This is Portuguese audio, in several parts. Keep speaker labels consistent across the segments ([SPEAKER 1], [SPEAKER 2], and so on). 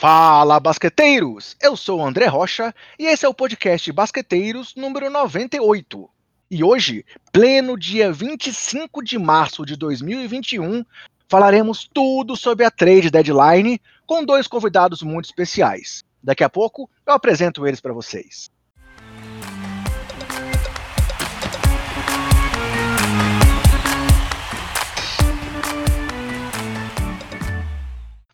[SPEAKER 1] Fala, basqueteiros! Eu sou o André Rocha e esse é o podcast Basqueteiros número 98. E hoje, pleno dia 25 de março de 2021, falaremos tudo sobre a trade deadline com dois convidados muito especiais. Daqui a pouco eu apresento eles para vocês.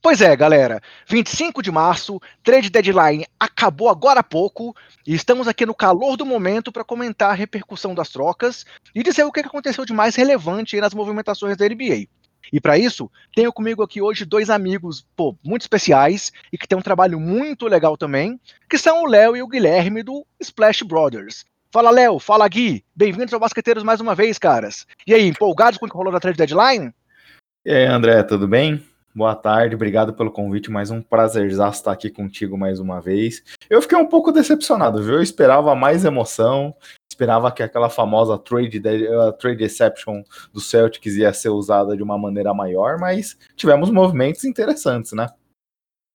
[SPEAKER 1] Pois é, galera. 25 de março, trade deadline acabou agora há pouco e estamos aqui no calor do momento para comentar a repercussão das trocas e dizer o que aconteceu de mais relevante nas movimentações da NBA. E para isso, tenho comigo aqui hoje dois amigos, pô, muito especiais e que têm um trabalho muito legal também, que são o Léo e o Guilherme do Splash Brothers. Fala, Léo, fala, Gui. Bem-vindos ao Basqueteiros mais uma vez, caras. E aí, empolgados com o que rolou na trade deadline?
[SPEAKER 2] E aí, André, tudo bem? Boa tarde, obrigado pelo convite. Mais um prazer estar aqui contigo mais uma vez. Eu fiquei um pouco decepcionado, viu? Eu esperava mais emoção, esperava que aquela famosa trade, uh, trade exception do Celtics ia ser usada de uma maneira maior, mas tivemos movimentos interessantes, né?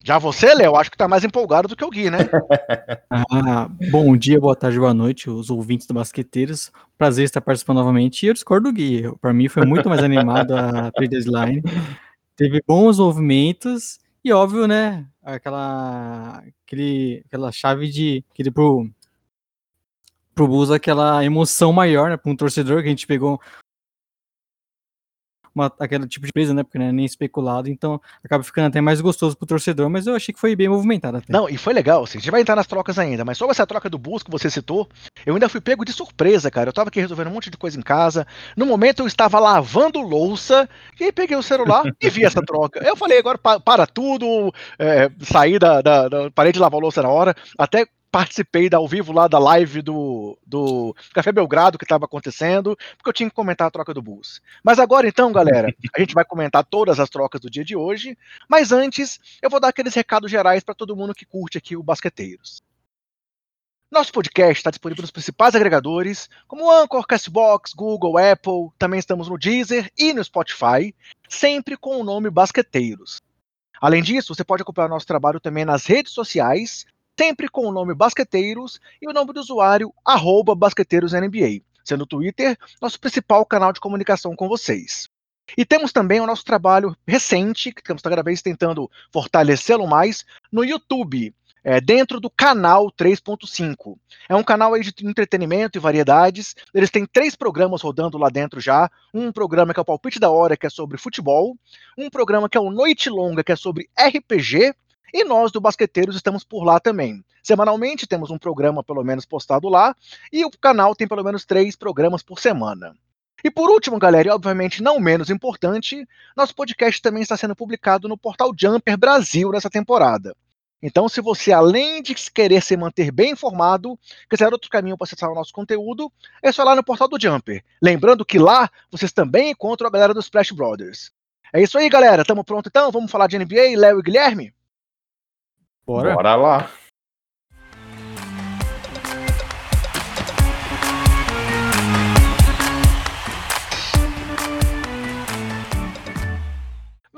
[SPEAKER 1] Já você, Léo, acho que tá mais empolgado do que o Gui, né?
[SPEAKER 3] ah, bom dia, boa tarde, boa noite, os ouvintes do Basqueteiros. Prazer estar participando novamente. E eu discordo do Gui. Para mim foi muito mais animado a trade deadline teve bons movimentos e óbvio, né, aquela aquele, aquela chave de aquele pro pro Bulls aquela emoção maior, né, para um torcedor que a gente pegou uma, aquele tipo de presa, né? Porque não é nem especulado, então acaba ficando até mais gostoso pro torcedor, mas eu achei que foi bem movimentado até.
[SPEAKER 1] Não, e foi legal, assim, a gente vai entrar nas trocas ainda, mas sobre essa troca do Bus que você citou, eu ainda fui pego de surpresa, cara. Eu tava aqui resolvendo um monte de coisa em casa. No momento eu estava lavando louça e aí peguei o celular e vi essa troca. Eu falei, agora para tudo, é, saí da, da, da. Parei de lavar louça na hora, até participei da ao vivo lá da live do, do Café Belgrado que estava acontecendo, porque eu tinha que comentar a troca do Bulls. Mas agora então, galera, a gente vai comentar todas as trocas do dia de hoje, mas antes eu vou dar aqueles recados gerais para todo mundo que curte aqui o Basqueteiros. Nosso podcast está disponível nos principais agregadores, como Anchor, Castbox, Google, Apple, também estamos no Deezer e no Spotify, sempre com o nome Basqueteiros. Além disso, você pode acompanhar nosso trabalho também nas redes sociais, sempre com o nome Basqueteiros e o nome do usuário BasqueteirosNBA, sendo o Twitter nosso principal canal de comunicação com vocês. E temos também o nosso trabalho recente, que estamos cada vez tentando fortalecê-lo mais, no YouTube, é, dentro do canal 3.5. É um canal de entretenimento e variedades. Eles têm três programas rodando lá dentro já. Um programa que é o Palpite da Hora, que é sobre futebol. Um programa que é o Noite Longa, que é sobre RPG. E nós do Basqueteiros estamos por lá também. Semanalmente temos um programa pelo menos postado lá e o canal tem pelo menos três programas por semana. E por último, galera, e obviamente não menos importante, nosso podcast também está sendo publicado no portal Jumper Brasil nessa temporada. Então, se você, além de querer se manter bem informado, quiser outro caminho para acessar o nosso conteúdo, é só lá no portal do Jumper. Lembrando que lá vocês também encontram a galera dos Splash Brothers. É isso aí, galera. Tamo pronto então? Vamos falar de NBA, Léo e Guilherme?
[SPEAKER 2] Bora. Bora lá.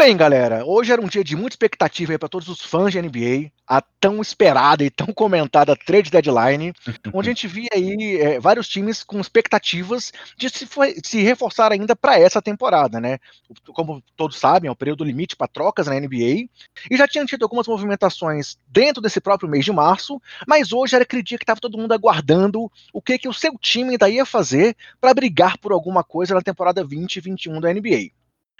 [SPEAKER 1] Bem, galera, hoje era um dia de muita expectativa para todos os fãs de NBA, a tão esperada e tão comentada trade deadline, onde a gente via aí é, vários times com expectativas de se, se reforçar ainda para essa temporada, né? Como todos sabem, é o período limite para trocas na NBA, e já tinham tido algumas movimentações dentro desse próprio mês de março, mas hoje era aquele dia que estava todo mundo aguardando o que, que o seu time ainda ia fazer para brigar por alguma coisa na temporada 2021 da NBA.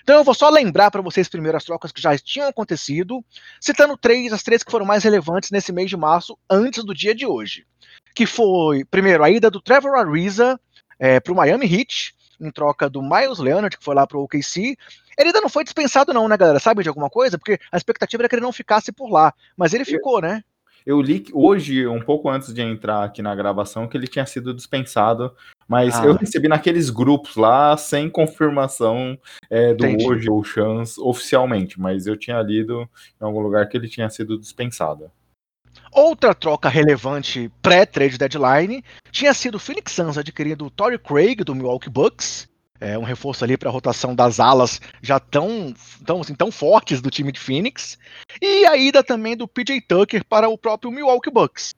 [SPEAKER 1] Então eu vou só lembrar para vocês primeiro as trocas que já tinham acontecido, citando três, as três que foram mais relevantes nesse mês de março, antes do dia de hoje. Que foi, primeiro, a ida do Trevor Ariza é, para o Miami Heat, em troca do Miles Leonard, que foi lá para o OKC. Ele ainda não foi dispensado não, né, galera? Sabe de alguma coisa? Porque a expectativa era que ele não ficasse por lá, mas ele ficou, né?
[SPEAKER 2] Eu li hoje, um pouco antes de entrar aqui na gravação, que ele tinha sido dispensado, mas ah. eu recebi naqueles grupos lá sem confirmação é, do Entendi. hoje ou chance oficialmente, mas eu tinha lido em algum lugar que ele tinha sido dispensado.
[SPEAKER 1] Outra troca relevante pré-trade deadline tinha sido o Phoenix Suns adquirindo o Torrey Craig do Milwaukee Bucks É um reforço ali para a rotação das alas já tão, tão, assim, tão fortes do time de Phoenix. E a ida também do PJ Tucker para o próprio Milwaukee Bucks.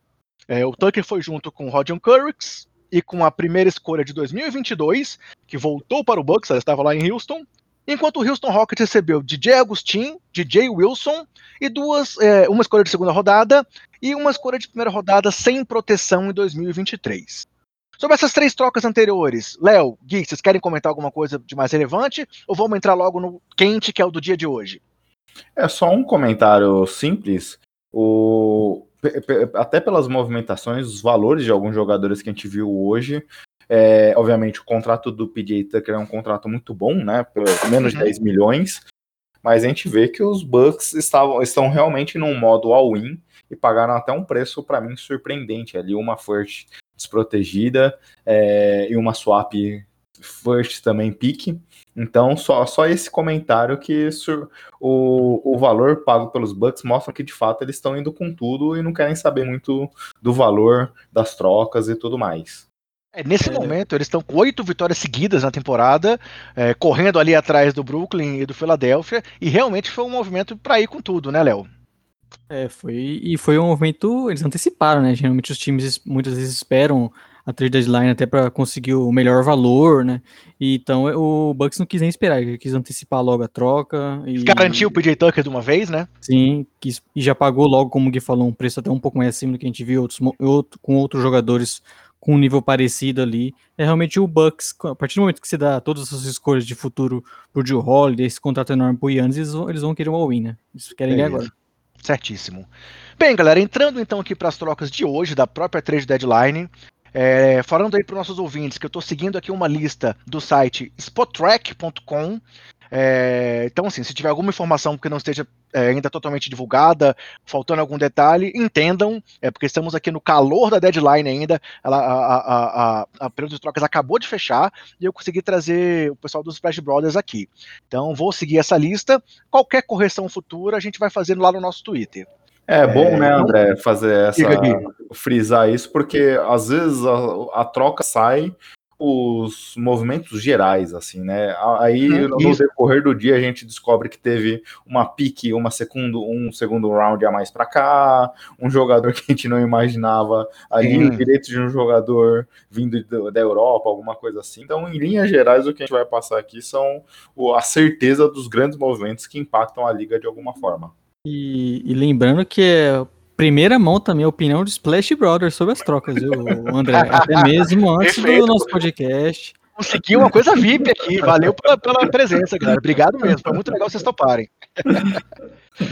[SPEAKER 1] É, o Tucker foi junto com o Rodion Curricks e com a primeira escolha de 2022, que voltou para o Bucks, ela estava lá em Houston, enquanto o Houston Rockets recebeu DJ Agustin, DJ Wilson e duas, é, uma escolha de segunda rodada e uma escolha de primeira rodada sem proteção em 2023. Sobre essas três trocas anteriores, Léo, Gui, vocês querem comentar alguma coisa de mais relevante ou vamos entrar logo no quente que é o do dia de hoje?
[SPEAKER 2] É só um comentário simples. O até pelas movimentações, os valores de alguns jogadores que a gente viu hoje. É, obviamente, o contrato do PJ Tucker é um contrato muito bom, né? Por menos de 10 uhum. milhões. Mas a gente vê que os Bucks estavam, estão realmente num modo all-in e pagaram até um preço, para mim, surpreendente. Ali, uma first desprotegida é, e uma swap first também pique. Então, só, só esse comentário que isso, o, o valor pago pelos Bucks mostra que de fato eles estão indo com tudo e não querem saber muito do valor das trocas e tudo mais.
[SPEAKER 1] É, nesse é. momento, eles estão com oito vitórias seguidas na temporada, é, correndo ali atrás do Brooklyn e do Philadelphia, e realmente foi um movimento para ir com tudo, né, Léo?
[SPEAKER 3] É, foi, e foi um movimento, eles anteciparam, né? Geralmente os times muitas vezes esperam a trade deadline até para conseguir o melhor valor, né? E, então o Bucks não quis nem esperar, ele quis antecipar logo a troca. E...
[SPEAKER 1] Garantiu o PJ Tucker de uma vez, né?
[SPEAKER 3] Sim, quis, e já pagou logo, como o Gui falou, um preço até um pouco mais acima do que a gente viu outros, outro, com outros jogadores com um nível parecido ali. É realmente o Bucks, a partir do momento que você dá todas as suas escolhas de futuro pro Joe Holiday, esse contrato enorme pro Yannis, eles vão, eles vão querer um all-in, né? Eles querem é agora.
[SPEAKER 1] Certíssimo. Bem, galera, entrando então aqui para as trocas de hoje, da própria trade deadline, é, falando aí para os nossos ouvintes que eu estou seguindo aqui uma lista do site spottrack.com. É, então, assim, se tiver alguma informação que não esteja é, ainda totalmente divulgada, faltando algum detalhe, entendam, é porque estamos aqui no calor da deadline ainda. Ela, a, a, a, a período de trocas acabou de fechar e eu consegui trazer o pessoal dos Splash Brothers aqui. Então, vou seguir essa lista. Qualquer correção futura a gente vai fazendo lá no nosso Twitter.
[SPEAKER 2] É bom, é, né, André, fazer essa. frisar isso, porque às vezes a, a, troca sai os movimentos gerais, assim, né? Aí hum, no isso. decorrer do dia a gente descobre que teve uma pique, uma segundo, um segundo round a mais para cá, um jogador que a gente não imaginava ali, o direito de um jogador vindo da Europa, alguma coisa assim. Então, em linhas gerais, o que a gente vai passar aqui são a certeza dos grandes movimentos que impactam a liga de alguma forma.
[SPEAKER 3] E, e, lembrando que é primeira mão também a opinião do Splash Brothers sobre as trocas, viu, André? Até mesmo antes Perfeito. do nosso podcast.
[SPEAKER 1] Consegui uma coisa VIP aqui. Valeu pela, pela presença, galera. Obrigado mesmo. Foi muito legal vocês toparem.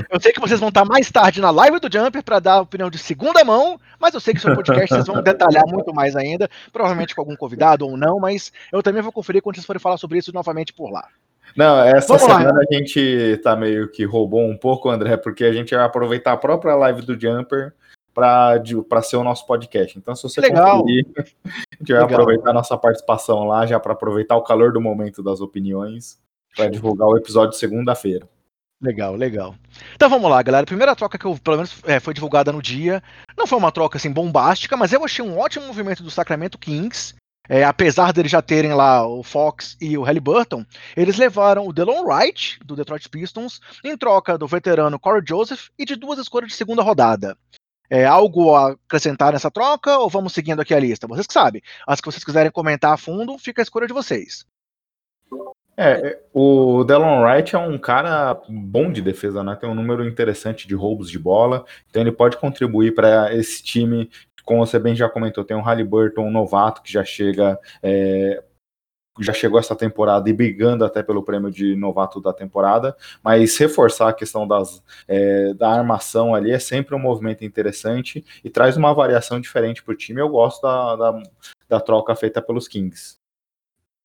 [SPEAKER 1] Eu sei que vocês vão estar mais tarde na live do Jumper para dar a opinião de segunda mão, mas eu sei que no seu podcast vocês vão detalhar muito mais ainda, provavelmente com algum convidado ou não, mas eu também vou conferir quando vocês forem falar sobre isso novamente por lá.
[SPEAKER 2] Não, essa Vamos semana lá. a gente tá meio que roubou um pouco, André, porque a gente vai aproveitar a própria live do Jumper para ser o nosso podcast. Então, se você
[SPEAKER 1] Legal. conferir,
[SPEAKER 2] a gente vai Legal. aproveitar a nossa participação lá, já para aproveitar o calor do momento das opiniões, para divulgar o episódio segunda-feira.
[SPEAKER 1] Legal, legal. Então vamos lá, galera. A primeira troca que eu, pelo menos, é, foi divulgada no dia. Não foi uma troca assim bombástica, mas eu achei um ótimo movimento do Sacramento Kings é, apesar deles já terem lá o Fox e o Halliburton, eles levaram o Delon Wright, do Detroit Pistons, em troca do veterano Corey Joseph e de duas escolhas de segunda rodada. É algo a acrescentar nessa troca ou vamos seguindo aqui a lista? Vocês que sabem. As que vocês quiserem comentar a fundo, fica a escolha de vocês.
[SPEAKER 2] É, é o Delon Wright é um cara bom de defesa, né? Tem um número interessante de roubos de bola, então ele pode contribuir para esse time como você bem já comentou, tem um Halliburton, um novato que já chega. É, já chegou essa temporada e brigando até pelo prêmio de novato da temporada, mas reforçar a questão das, é, da armação ali é sempre um movimento interessante e traz uma variação diferente para o time. Eu gosto da, da, da, troca feita pelos Kings.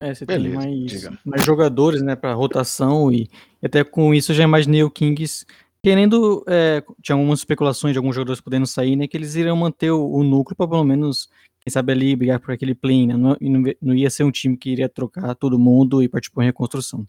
[SPEAKER 3] É, você Beleza, tem mais, mais jogadores né, para rotação e, e até com isso eu já imaginei o Kings querendo. É, tinha algumas especulações de alguns jogadores podendo sair, né? Que eles iriam manter o, o núcleo para pelo menos, quem sabe, ali brigar por aquele play, né? Não, não, não, ia ser um time que iria trocar todo mundo e partir por reconstrução.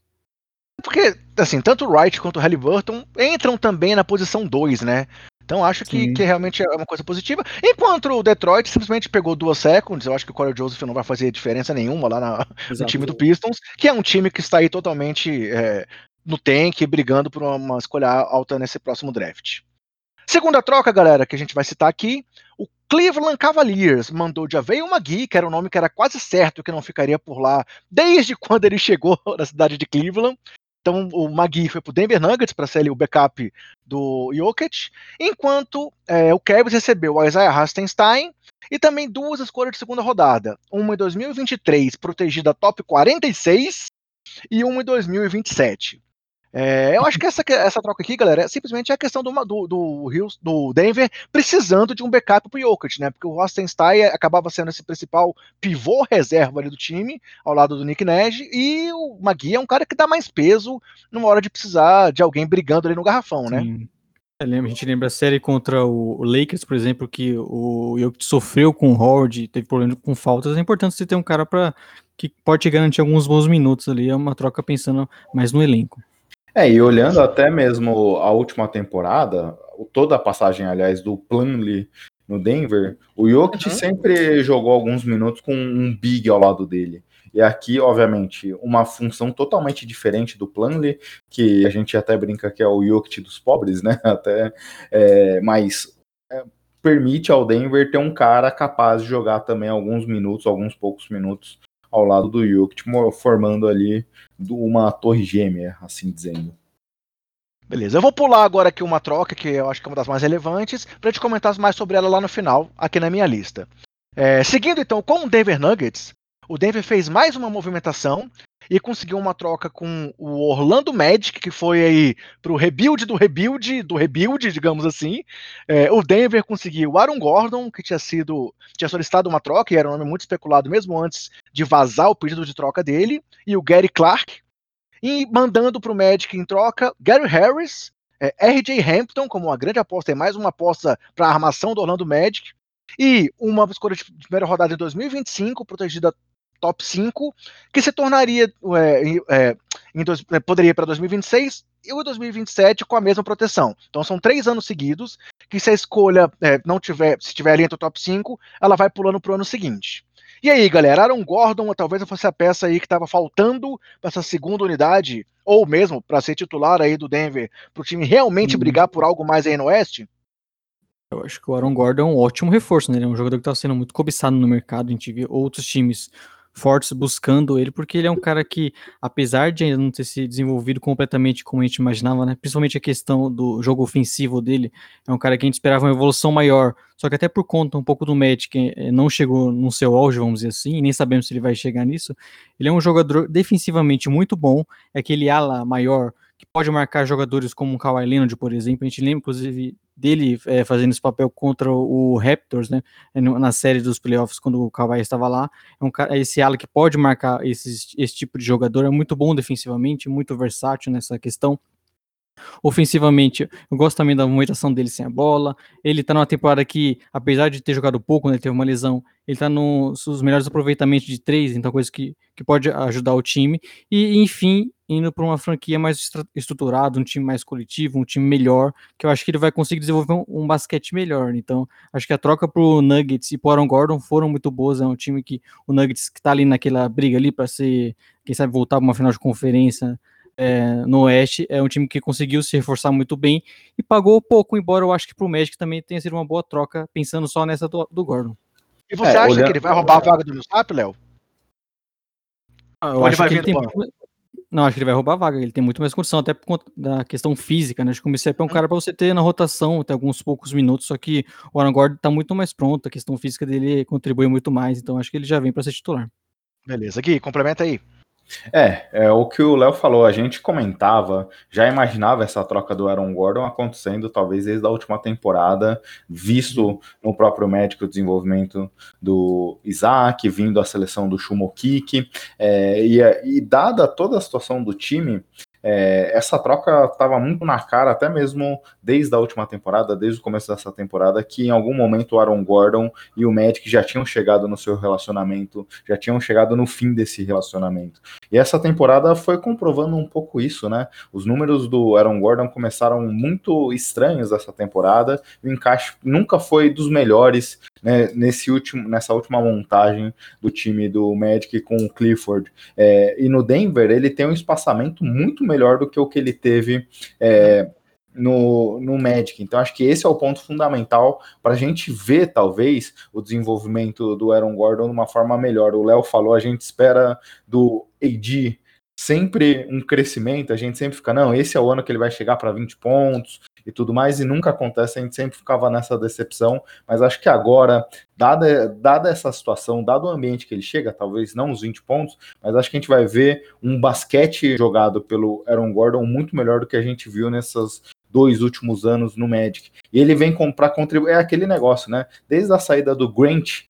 [SPEAKER 1] Porque, assim, tanto o Wright quanto o Halliburton entram também na posição 2, né? Então acho que, que, realmente é uma coisa positiva. Enquanto o Detroit simplesmente pegou duas seconds, eu acho que o Corey Joseph não vai fazer diferença nenhuma lá na, no time do Pistons, que é um time que está aí totalmente é, no tank, brigando por uma escolha alta nesse próximo draft. Segunda troca, galera, que a gente vai citar aqui, o Cleveland Cavaliers mandou de Javeio Magui, que era um nome que era quase certo que não ficaria por lá desde quando ele chegou na cidade de Cleveland. Então o Magui foi para o Denver Nuggets para ser ali, o backup do Jokic, enquanto é, o Cavs recebeu o Isaiah Hastenstein e também duas escolhas de segunda rodada, uma em 2023 protegida top 46 e uma em 2027. É, eu acho que essa, essa troca aqui, galera, é simplesmente a questão do, do, do, do Denver precisando de um backup pro Jokic, né? Porque o Rostenstein acabava sendo esse principal pivô reserva ali do time, ao lado do Nick Nash, e o Magui é um cara que dá mais peso numa hora de precisar de alguém brigando ali no garrafão, né?
[SPEAKER 3] É, a gente lembra a série contra o Lakers, por exemplo, que o Jokic sofreu com o Howard, teve problema com faltas. É importante você ter um cara para que pode garantir alguns bons minutos ali. É uma troca pensando mais no elenco.
[SPEAKER 2] É, e olhando até mesmo a última temporada, toda a passagem, aliás, do Plumlee no Denver, o Jokic uhum. sempre jogou alguns minutos com um big ao lado dele. E aqui, obviamente, uma função totalmente diferente do Plumlee, que a gente até brinca que é o Jokic dos pobres, né? Até, é, mas é, permite ao Denver ter um cara capaz de jogar também alguns minutos, alguns poucos minutos ao lado do Jokic, formando ali uma torre gêmea, assim dizendo.
[SPEAKER 1] Beleza, eu vou pular agora aqui uma troca que eu acho que é uma das mais relevantes, para gente comentar mais sobre ela lá no final, aqui na minha lista. É, seguindo então com o Denver Nuggets, o Denver fez mais uma movimentação e conseguiu uma troca com o Orlando Magic, que foi aí pro rebuild do rebuild do rebuild, digamos assim. É, o Denver conseguiu o Aaron Gordon, que tinha sido tinha solicitado uma troca e era um nome muito especulado mesmo antes de vazar o pedido de troca dele, e o Gary Clark, e mandando pro Magic em troca Gary Harris, é, RJ Hampton como uma grande aposta, é mais uma aposta para a armação do Orlando Magic, e uma escolha de primeira rodada de 2025, protegida top 5, que se tornaria, é, é, em dois, é, poderia para 2026 e o 2027 com a mesma proteção. Então são três anos seguidos que se a escolha é, não tiver, se tiver ali entre o top 5, ela vai pulando para o ano seguinte. E aí, galera, Aaron Gordon talvez fosse a peça aí que estava faltando para essa segunda unidade, ou mesmo para ser titular aí do Denver, para o time realmente hum. brigar por algo mais aí no Oeste?
[SPEAKER 3] Eu acho que o Aaron Gordon é um ótimo reforço, né? Ele é um jogador que está sendo muito cobiçado no mercado. A gente vê outros times fortes buscando ele, porque ele é um cara que, apesar de ainda não ter se desenvolvido completamente como a gente imaginava, né, principalmente a questão do jogo ofensivo dele, é um cara que a gente esperava uma evolução maior, só que até por conta um pouco do Magic, eh, não chegou no seu auge, vamos dizer assim, e nem sabemos se ele vai chegar nisso, ele é um jogador defensivamente muito bom, é aquele ala maior, que pode marcar jogadores como o Kawhi Leonard, por exemplo, a gente lembra, inclusive, dele é, fazendo esse papel contra o Raptors, né, na série dos playoffs, quando o Kawhi estava lá, é um cara, esse ala que pode marcar esse, esse tipo de jogador, é muito bom defensivamente, muito versátil nessa questão, Ofensivamente, eu gosto também da movimentação dele sem a bola. Ele tá numa temporada que, apesar de ter jogado pouco, né, ele teve uma lesão, ele tá nos melhores aproveitamentos de três, então coisa que, que pode ajudar o time. E, enfim, indo para uma franquia mais estruturada, um time mais coletivo, um time melhor, que eu acho que ele vai conseguir desenvolver um, um basquete melhor. Então, acho que a troca pro Nuggets e pro Aaron Gordon foram muito boas. É um time que o Nuggets que tá ali naquela briga ali para ser, quem sabe, voltar para uma final de conferência é, no Oeste. É um time que conseguiu se reforçar muito bem e pagou pouco, embora eu acho que para o Magic também tenha sido uma boa troca, pensando só nessa do, do Gordon.
[SPEAKER 1] E você é, acha olhando... que ele vai roubar a vaga do Millsap, Léo?
[SPEAKER 3] Ah, eu acho que ele tem... Não, acho que ele vai roubar a vaga. Ele tem muito mais condição, até por conta da questão física, né? Acho que o Millsap é um cara para você ter na rotação até alguns poucos minutos, só que o Aaron Gordon tá muito mais pronto, a questão física dele contribui muito mais, então acho que ele já vem para ser titular.
[SPEAKER 1] Beleza, Gui, complementa aí.
[SPEAKER 2] É, é o que o Léo falou. A gente comentava, já imaginava essa troca do Aaron Gordon acontecendo, talvez desde a última temporada, visto no próprio médico o desenvolvimento do Isaac, vindo a seleção do Shumokik, é, e, e dada toda a situação do time, é, essa troca estava muito na cara, até mesmo desde a última temporada, desde o começo dessa temporada, que em algum momento o Aaron Gordon e o Magic já tinham chegado no seu relacionamento, já tinham chegado no fim desse relacionamento. E essa temporada foi comprovando um pouco isso, né? Os números do Aaron Gordon começaram muito estranhos essa temporada, o encaixe nunca foi dos melhores né, nesse último, nessa última montagem do time do Magic com o Clifford. É, e no Denver ele tem um espaçamento muito melhor do que o que ele teve é, no, no Magic. Então, acho que esse é o ponto fundamental para a gente ver, talvez, o desenvolvimento do Aaron Gordon de uma forma melhor. O Léo falou, a gente espera do AD sempre um crescimento, a gente sempre fica, não, esse é o ano que ele vai chegar para 20 pontos e tudo mais, e nunca acontece, a gente sempre ficava nessa decepção, mas acho que agora, dada, dada essa situação, dado o ambiente que ele chega, talvez não os 20 pontos, mas acho que a gente vai ver um basquete jogado pelo Aaron Gordon muito melhor do que a gente viu nessas dois últimos anos no Magic. E ele vem para contribuir, é aquele negócio, né? Desde a saída do Grant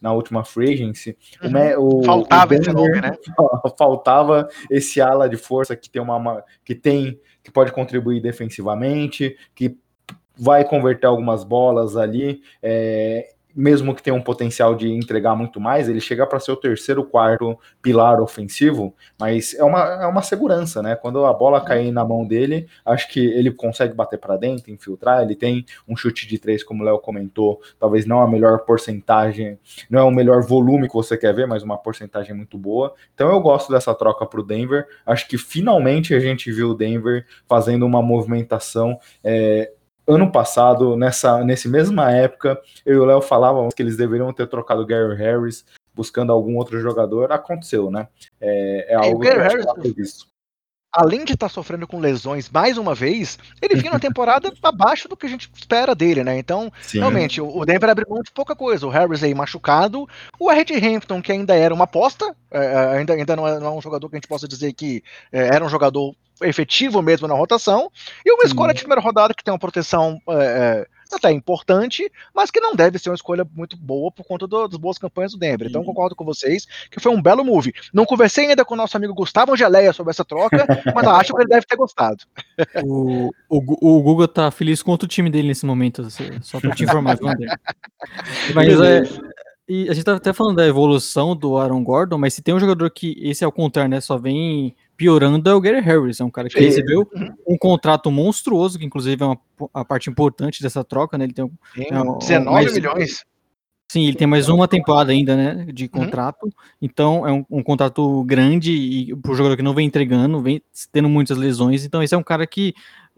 [SPEAKER 2] na última free agency,
[SPEAKER 1] uhum. o, faltava o Denver, esse nome, né?
[SPEAKER 2] Faltava esse ala de força que tem uma que tem que pode contribuir defensivamente, que vai converter algumas bolas ali. É, mesmo que tenha um potencial de entregar muito mais, ele chega para ser o terceiro, quarto pilar ofensivo, mas é uma, é uma segurança, né? Quando a bola cair na mão dele, acho que ele consegue bater para dentro, infiltrar, ele tem um chute de três, como o Léo comentou, talvez não a melhor porcentagem, não é o melhor volume que você quer ver, mas uma porcentagem muito boa. Então eu gosto dessa troca para o Denver. Acho que finalmente a gente viu o Denver fazendo uma movimentação é, ano passado, nessa nesse mesma época, eu e o Léo falávamos que eles deveriam ter trocado o Gary Harris buscando algum outro jogador. Aconteceu, né? É, é algo que
[SPEAKER 1] Harris, previsto. Além de estar tá sofrendo com lesões mais uma vez, ele vinha na temporada abaixo do que a gente espera dele, né? Então, Sim. realmente, o Denver abriu mão de pouca coisa. O Harris aí machucado, o Red Hampton, que ainda era uma aposta, é, é, ainda, ainda não, é, é um jogador que a gente possa dizer que é, era um jogador efetivo mesmo na rotação, e uma Sim. escolha de primeira rodada que tem uma proteção é, é, até importante, mas que não deve ser uma escolha muito boa por conta do, das boas campanhas do Denver. Então concordo com vocês que foi um belo move. Não conversei ainda com o nosso amigo Gustavo Angeleia sobre essa troca, mas acho que ele deve ter gostado.
[SPEAKER 3] O, o, o Google tá feliz com outro time dele nesse momento, só para te informar? Mas é, e a gente tá até falando da evolução do Aaron Gordon, mas se tem um jogador que esse é o contrário, né? Só vem piorando é o Gary Harris, é um cara que recebeu um contrato monstruoso, que inclusive é uma a parte importante dessa troca, né? Ele tem um,
[SPEAKER 1] é, um 19 mais, milhões.
[SPEAKER 3] Sim, ele tem mais uma temporada ainda, né, de uhum. contrato. Uhum. Então é um, um, contrato grande e pro jogador que não vem entregando, vem tendo muitas lesões. Então esse é um cara que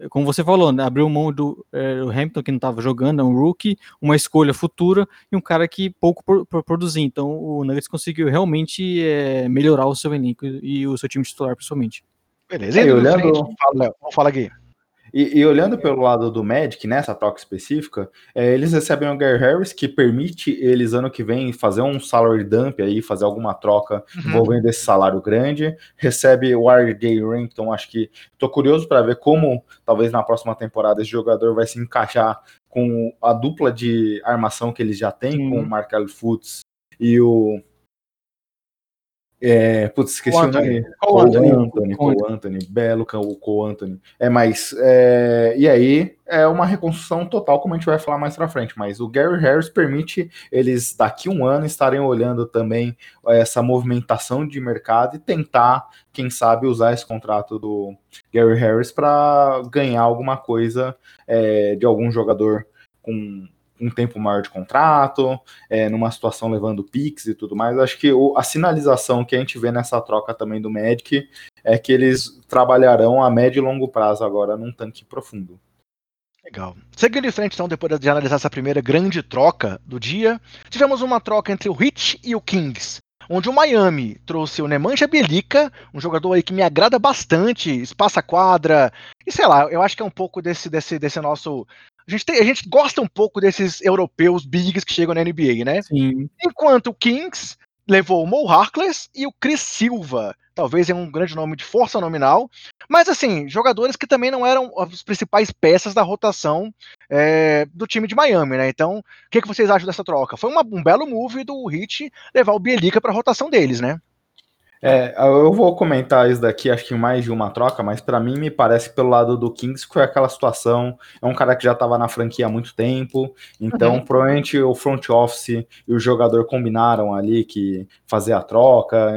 [SPEAKER 3] como você falou, né, abriu mão do é, Hamilton, que não estava jogando, é um rookie, uma escolha futura e um cara que pouco por, por produzir. Então o Nuggets conseguiu realmente é, melhorar o seu elenco e o seu time titular, principalmente.
[SPEAKER 1] Beleza, e olhando. Fala, fala aqui.
[SPEAKER 2] E, e, olhando pelo lado do Magic, nessa troca específica, é, eles recebem o Gary Harris, que permite eles, ano que vem, fazer um salary dump aí, fazer alguma troca uhum. envolvendo esse salário grande. Recebe o RJ Rampton, acho que tô curioso para ver como, talvez na próxima temporada, esse jogador vai se encaixar com a dupla de armação que eles já têm, uhum. com o Markel Fultz e o é, putz, esqueci o, nome. Cole Anthony. Anthony, Cole Anthony, Belo, o Cole Anthony. É, mas, é, e aí, é uma reconstrução total, como a gente vai falar mais pra frente, mas o Gary Harris permite eles, daqui um ano, estarem olhando também essa movimentação de mercado e tentar, quem sabe, usar esse contrato do Gary Harris para ganhar alguma coisa é, de algum jogador com um tempo maior de contrato, é, numa situação levando Pix e tudo mais. Acho que o, a sinalização que a gente vê nessa troca também do Magic é que eles trabalharão a médio e longo prazo agora num tanque profundo.
[SPEAKER 1] Legal. Seguindo em frente, então, depois de analisar essa primeira grande troca do dia, tivemos uma troca entre o Heat e o Kings, onde o Miami trouxe o Nemanja Belica, um jogador aí que me agrada bastante, espaça quadra, e sei lá, eu acho que é um pouco desse, desse, desse nosso a gente, tem, a gente gosta um pouco desses europeus bigs que chegam na NBA, né? Sim. Enquanto o Kings levou o Mo Harkless e o Chris Silva. Talvez é um grande nome de força nominal. Mas, assim, jogadores que também não eram as principais peças da rotação é, do time de Miami, né? Então, o que, que vocês acham dessa troca? Foi uma, um belo move do Heat levar o Bielica para a rotação deles, né?
[SPEAKER 2] É, eu vou comentar isso daqui, acho que mais de uma troca, mas para mim me parece pelo lado do Kings que foi aquela situação. É um cara que já estava na franquia há muito tempo, então uhum. provavelmente o front office e o jogador combinaram ali que fazer a troca,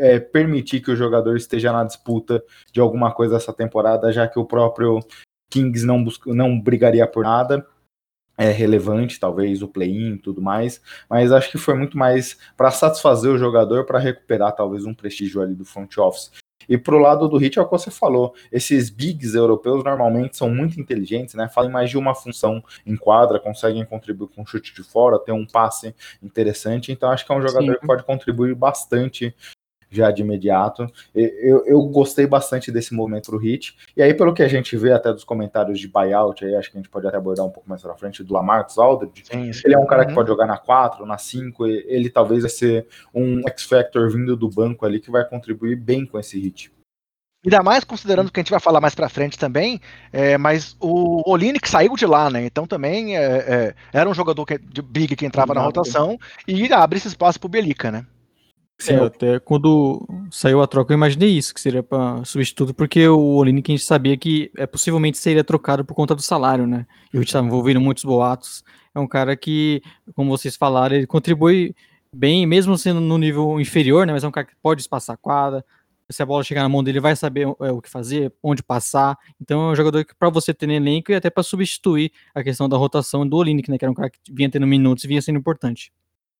[SPEAKER 2] é, permitir que o jogador esteja na disputa de alguma coisa essa temporada, já que o próprio Kings não, não brigaria por nada é relevante, talvez o play-in e tudo mais, mas acho que foi muito mais para satisfazer o jogador, para recuperar talvez um prestígio ali do front office. E pro lado do Hit é o que você falou, esses bigs europeus normalmente são muito inteligentes, né? Fazem mais de uma função em quadra, conseguem contribuir com chute de fora, ter um passe interessante, então acho que é um jogador Sim. que pode contribuir bastante já de imediato. Eu, eu gostei bastante desse movimento pro Hit. E aí, pelo que a gente vê até dos comentários de buyout, aí acho que a gente pode até abordar um pouco mais pra frente, do Lamarcus Aldridge. Sim, sim. Ele é um cara uhum. que pode jogar na 4, na 5, ele talvez vai ser um X-Factor vindo do banco ali que vai contribuir bem com esse Hit.
[SPEAKER 1] Ainda mais considerando que a gente vai falar mais pra frente também, é, mas o Olinick saiu de lá, né? Então também é, é, era um jogador que, de big que entrava na rotação e abre esse espaço pro Belica, né?
[SPEAKER 3] É, até quando saiu a troca eu imaginei isso, que seria para substituto, porque o Olinick a gente sabia que é, possivelmente seria trocado por conta do salário, né? E gente estava envolvendo muitos boatos. É um cara que, como vocês falaram, ele contribui bem, mesmo sendo no nível inferior, né? Mas é um cara que pode espaçar a quadra. Se a bola chegar na mão dele, vai saber é, o que fazer, onde passar. Então é um jogador que, para você ter no elenco e até para substituir a questão da rotação do Olinick, né? Que era um cara que vinha tendo minutos e vinha sendo importante.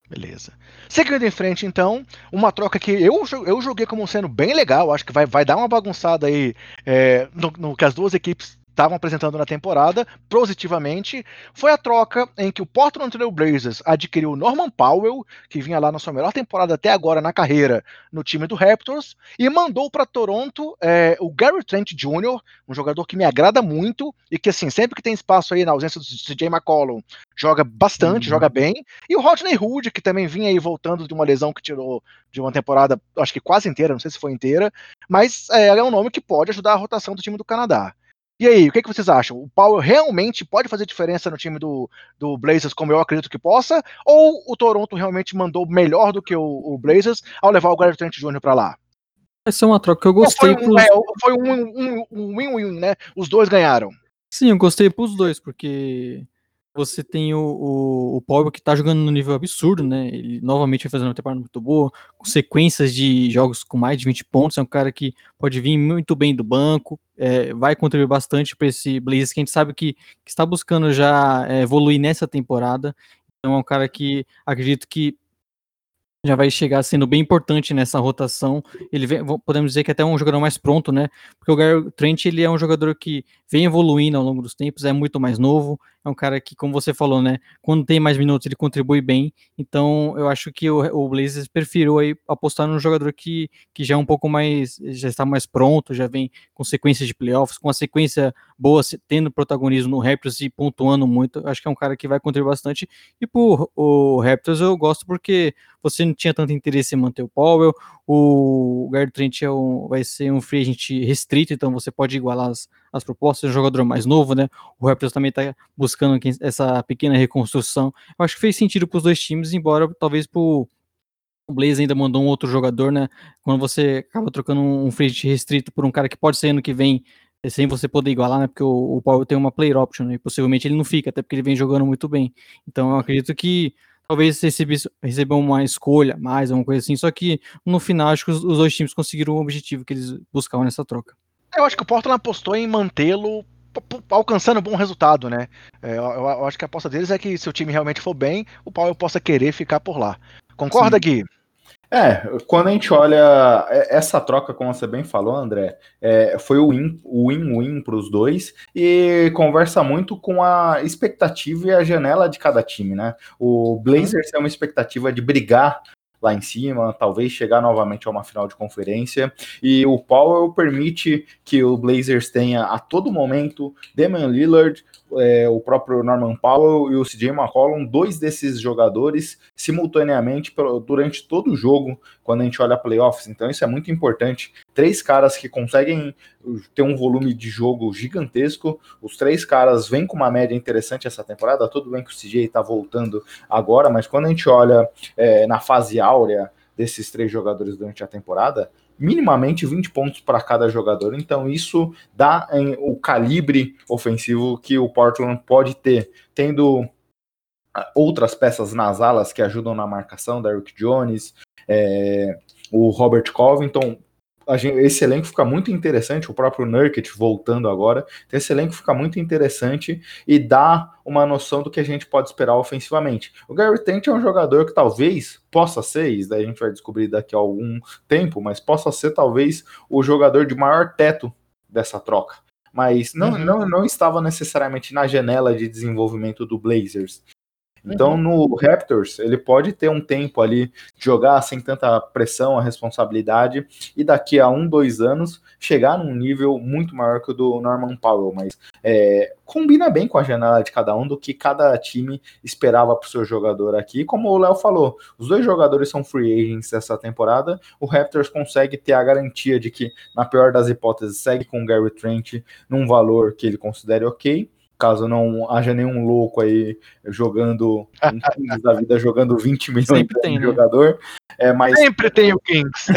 [SPEAKER 1] Beleza. Seguindo em frente, então, uma troca que eu, eu joguei como sendo bem legal, acho que vai, vai dar uma bagunçada aí é, no, no que as duas equipes estavam apresentando na temporada, positivamente, foi a troca em que o Portland Trail Blazers adquiriu Norman Powell, que vinha lá na sua melhor temporada até agora na carreira no time do Raptors, e mandou para Toronto é, o Gary Trent Jr., um jogador que me agrada muito e que, assim, sempre que tem espaço aí na ausência do CJ McCollum, joga bastante, uhum. joga bem, e o Rodney Hood, que também vinha aí voltando de uma lesão que tirou de uma temporada, acho que quase inteira, não sei se foi inteira, mas é, é um nome que pode ajudar a rotação do time do Canadá. E aí, o que, que vocês acham? O Powell realmente pode fazer diferença no time do, do Blazers, como eu acredito que possa? Ou o Toronto realmente mandou melhor do que o, o Blazers ao levar o Gary Trent Jr. para lá?
[SPEAKER 3] Essa é uma troca que eu gostei.
[SPEAKER 1] foi um win-win, um, um, né? Os dois ganharam.
[SPEAKER 3] Sim, eu gostei pros dois, porque você tem o, o, o Paul que tá jogando no nível absurdo, né? Ele novamente vai fazendo uma temporada muito boa, com sequências de jogos com mais de 20 pontos. É um cara que pode vir muito bem do banco, é, vai contribuir bastante para esse Blazers que a gente sabe que, que está buscando já é, evoluir nessa temporada. Então é um cara que acredito que já vai chegar sendo bem importante nessa rotação. Ele vem, podemos dizer que é até um jogador mais pronto, né? Porque o Gary Trent ele é um jogador que vem evoluindo ao longo dos tempos, é muito mais novo, é um cara que, como você falou, né? Quando tem mais minutos, ele contribui bem. Então, eu acho que o, o Blazers preferiu aí apostar num jogador que, que já é um pouco mais, já está mais pronto, já vem com sequência de playoffs, com uma sequência boa, tendo protagonismo no Raptors e pontuando muito. Eu acho que é um cara que vai contribuir bastante. E por o Raptors eu gosto porque você não tinha tanto interesse em manter o Powell, o Gary Trent é um, vai ser um free agent restrito, então você pode igualar as, as propostas, é um jogador mais novo, né? O Raptors também está buscando essa pequena reconstrução. Eu acho que fez sentido para os dois times, embora talvez pro o Blaze ainda mandou um outro jogador, né? Quando você acaba trocando um free restrito por um cara que pode ser ano que vem, é sem você poder igualar, né? Porque o, o Paulo tem uma player option, né? E possivelmente ele não fica, até porque ele vem jogando muito bem. Então eu acredito que talvez recebeu uma escolha mais, alguma coisa assim, só que no final acho que os, os dois times conseguiram o objetivo que eles buscavam nessa troca.
[SPEAKER 1] Eu acho que o Portland apostou em mantê-lo alcançando um bom resultado, né? É, eu, eu, acho que a aposta deles é que se o time realmente for bem, o Paulo possa querer ficar por lá. Concorda, Sim. Gui?
[SPEAKER 2] É, quando a gente olha é, essa troca, como você bem falou, André, é, foi o win-win para os dois e conversa muito com a expectativa e a janela de cada time, né? O Blazers tem uma expectativa de brigar lá em cima, talvez chegar novamente a uma final de conferência. E o Powell permite que o Blazers tenha a todo momento Damian Lillard, é, o próprio Norman Powell e o CJ McCollum, dois desses jogadores simultaneamente durante todo o jogo, quando a gente olha playoffs. Então isso é muito importante. Três caras que conseguem ter um volume de jogo gigantesco. Os três caras vêm com uma média interessante essa temporada. Tudo bem que o CJ está voltando agora, mas quando a gente olha é, na fase áurea, desses três jogadores durante a temporada, minimamente 20 pontos para cada jogador. Então isso dá em, o calibre ofensivo que o Portland pode ter, tendo ah, outras peças nas alas que ajudam na marcação, Derrick Jones, é, o Robert Covington, gente, esse elenco fica muito interessante, o próprio Nurkic voltando agora, esse elenco fica muito interessante e dá uma noção do que a gente pode esperar ofensivamente. O Gary Trent é um jogador que talvez possa ser, isso daí a gente vai descobrir daqui a algum tempo, mas possa ser talvez o jogador de maior teto dessa troca. Mas não, uhum. não, não estava necessariamente na janela de desenvolvimento do Blazers. Então, uhum. no Raptors, ele pode ter um tempo ali, jogar sem tanta pressão, a responsabilidade, e daqui a um, dois anos, chegar num nível muito maior que o do Norman Powell. Mas é, combina bem com a janela de cada um do que cada time esperava para o seu jogador aqui. Como o Léo falou, os dois jogadores são free agents essa temporada. O Raptors consegue ter a garantia de que, na pior das hipóteses, segue com o Gary Trent num valor que ele considere ok caso não haja nenhum louco aí jogando um da vida jogando 20 milhões
[SPEAKER 3] Sempre tem,
[SPEAKER 2] de né? jogador. É, mas...
[SPEAKER 1] Sempre tem o Kings.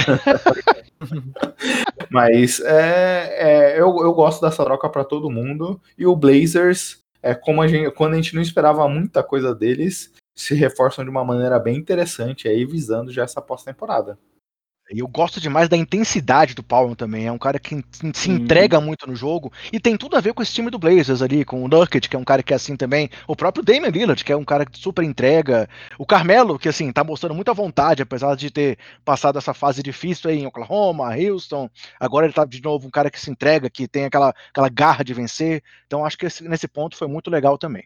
[SPEAKER 2] mas é, é, eu, eu gosto dessa troca para todo mundo. E o Blazers, é como a gente, quando a gente não esperava muita coisa deles, se reforçam de uma maneira bem interessante aí, visando já essa pós-temporada.
[SPEAKER 1] E eu gosto demais da intensidade do Powell também. É um cara que se entrega muito no jogo. E tem tudo a ver com esse time do Blazers ali, com o Nurkic, que é um cara que é assim também. O próprio Damian Lillard, que é um cara que super entrega. O Carmelo, que assim, tá mostrando muita vontade, apesar de ter passado essa fase difícil aí em Oklahoma, Houston. Agora ele tá de novo um cara que se entrega, que tem aquela, aquela garra de vencer. Então acho que esse, nesse ponto foi muito legal também.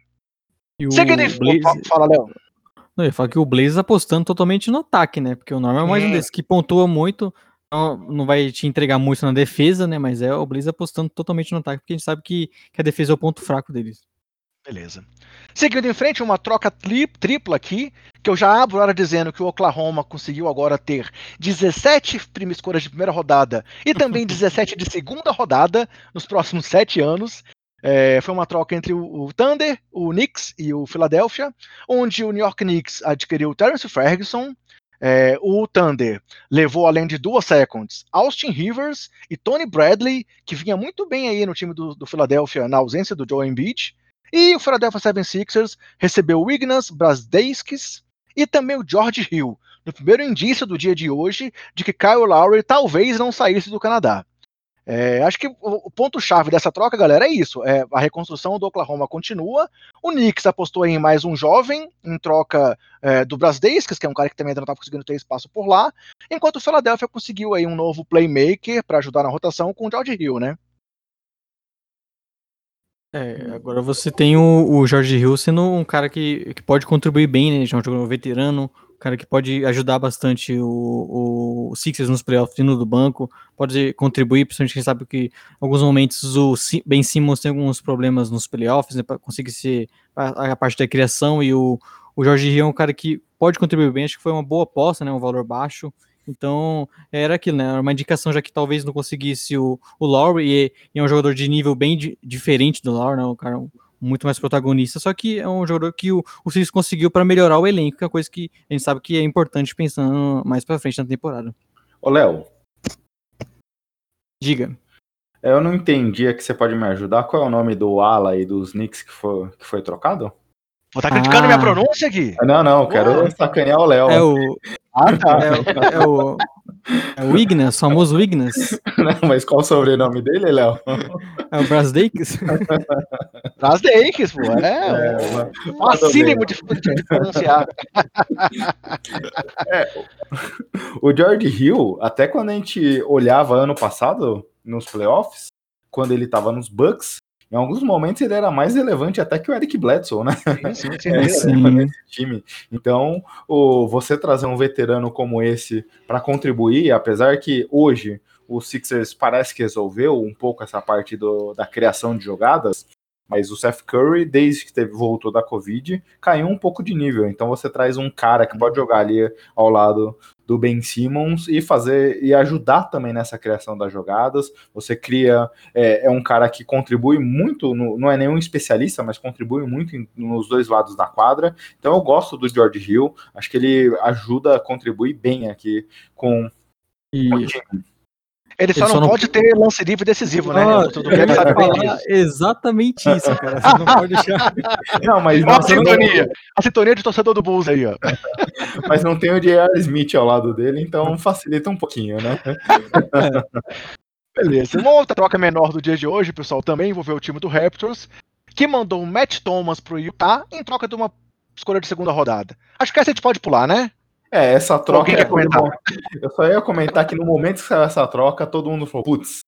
[SPEAKER 3] E o Blaze... Fala, Léo. Não, eu falo que o Blaze apostando totalmente no ataque, né? Porque o Norman é mais um é. desses que pontua muito, não, não vai te entregar muito na defesa, né? Mas é o Blaze apostando totalmente no ataque, porque a gente sabe que, que a defesa é o ponto fraco deles.
[SPEAKER 1] Beleza. Seguindo em frente, uma troca tri tripla aqui, que eu já abro hora dizendo que o Oklahoma conseguiu agora ter 17 escolhas de primeira rodada e também 17 de segunda rodada nos próximos sete anos. É, foi uma troca entre o, Thunder, o Knicks e o Philadelphia, onde o New York Knicks adquiriu o Terence Ferguson, é, o Thunder levou além de duas seconds Austin Rivers e Tony Bradley, que vinha muito bem aí no time do, do Philadelphia na ausência do Joe Embiid, e o Philadelphia 76ers recebeu Ignas Brasdeiskis e também o George Hill, no primeiro indício do dia de hoje de que Kyle Lowry talvez não saísse do Canadá. É, acho que o, ponto-chave dessa troca, galera, é isso. É, a reconstrução do Oklahoma continua. O Knicks apostou em mais um jovem, em troca é, do Brasdeiskis, que é um cara que também não estava conseguindo ter espaço por lá, enquanto o Philadelphia conseguiu aí um novo playmaker para ajudar na rotação com o George Hill, né?
[SPEAKER 3] É, agora você tem o, o George Hill sendo um cara que, que pode contribuir bem, né? Já é um veterano, cara que pode ajudar bastante o, o Sixers nos playoffs vindo do banco, pode contribuir, principalmente quem sabe que em alguns momentos o Ben Simmons tem alguns problemas nos playoffs, né, conseguir ser a, a, parte da criação, e o, o Jorge Hill é um cara que pode contribuir bem, acho que foi uma boa aposta, né, um valor baixo, então era aquilo, né, uma indicação já que talvez não conseguisse o, o Lowry, e, e é um jogador de nível bem di, diferente do Lowry, né, um cara muito mais protagonista, só que é um jogador que o, o Sirius conseguiu para melhorar o elenco, que é uma coisa que a gente sabe que é importante pensando mais para frente na temporada.
[SPEAKER 2] Ô, Léo.
[SPEAKER 3] Diga.
[SPEAKER 2] Eu não entendi, é que você pode me ajudar. Qual é o nome do ala e dos Knicks que foi, que foi trocado?
[SPEAKER 1] Vou tá criticando ah. minha pronúncia aqui?
[SPEAKER 2] Não, não, quero sacanear o Léo.
[SPEAKER 3] É o. Ah, tá. É, é o. É o Ignas, famoso Ignas.
[SPEAKER 2] Não, mas qual o sobrenome dele, Léo?
[SPEAKER 3] É o Brasdeikis?
[SPEAKER 1] Brasdeikis, pô. É, é facílimo de, de pronunciar.
[SPEAKER 2] É, o George Hill, até quando a gente olhava ano passado nos playoffs, quando ele tava nos Bucks, em alguns momentos ele era mais relevante até que o Eric Bledsoe, né? Sim, sim. É, sim. time. Então, o, você trazer um veterano como esse para contribuir, apesar que hoje o Sixers parece que resolveu um pouco essa parte do, da criação de jogadas, mas o Seth Curry, desde que teve, voltou da Covid, caiu um pouco de nível. Então você traz um cara que pode jogar ali ao lado do Ben Simmons e fazer e ajudar também nessa criação das jogadas. Você cria, é, é um cara que contribui muito, no, não é nenhum especialista, mas contribui muito em, nos dois lados da quadra. Então eu gosto do George Hill, acho que ele ajuda, contribui bem aqui com,
[SPEAKER 3] E
[SPEAKER 2] com o time.
[SPEAKER 1] Ele só,
[SPEAKER 3] Ele só
[SPEAKER 1] não,
[SPEAKER 3] não-
[SPEAKER 1] pode ter lance livre decisivo, né?
[SPEAKER 3] Ah,
[SPEAKER 1] Tudo bem,
[SPEAKER 3] ia
[SPEAKER 1] sabe bem
[SPEAKER 3] falar
[SPEAKER 1] disso.
[SPEAKER 3] exatamente isso, cara. Você não pode deixar.
[SPEAKER 2] Não, mas não,
[SPEAKER 1] a sintonia. A sintonia de torcedor do Bulls aí, ó.
[SPEAKER 2] mas não tem o J.R. Smith ao lado dele, então facilita um pouquinho, né?
[SPEAKER 1] Beleza. Uma outra troca menor do dia de hoje, pessoal, também envolveu o time do Raptors, que mandou o Matt Thomas pro Utah em troca de uma escolha de segunda rodada. Acho que essa a gente pode pular, né?
[SPEAKER 2] É, essa troca.
[SPEAKER 1] Quer comentar?
[SPEAKER 2] Eu só ia comentar que no momento que saiu essa troca, todo mundo falou: putz,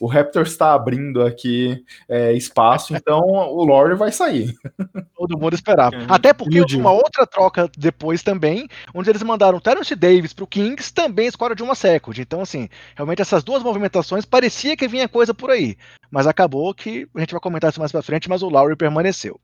[SPEAKER 2] o Raptor está abrindo aqui é, espaço, então o Lorde vai sair.
[SPEAKER 1] Todo mundo esperava.
[SPEAKER 3] É,
[SPEAKER 1] Até porque houve uma outra troca depois também, onde eles mandaram o Terence Davis pro Kings, também escolha de uma second. Então, assim, realmente essas duas movimentações parecia que vinha coisa por aí. Mas acabou que a gente vai comentar isso mais pra frente, mas o Lowry permaneceu.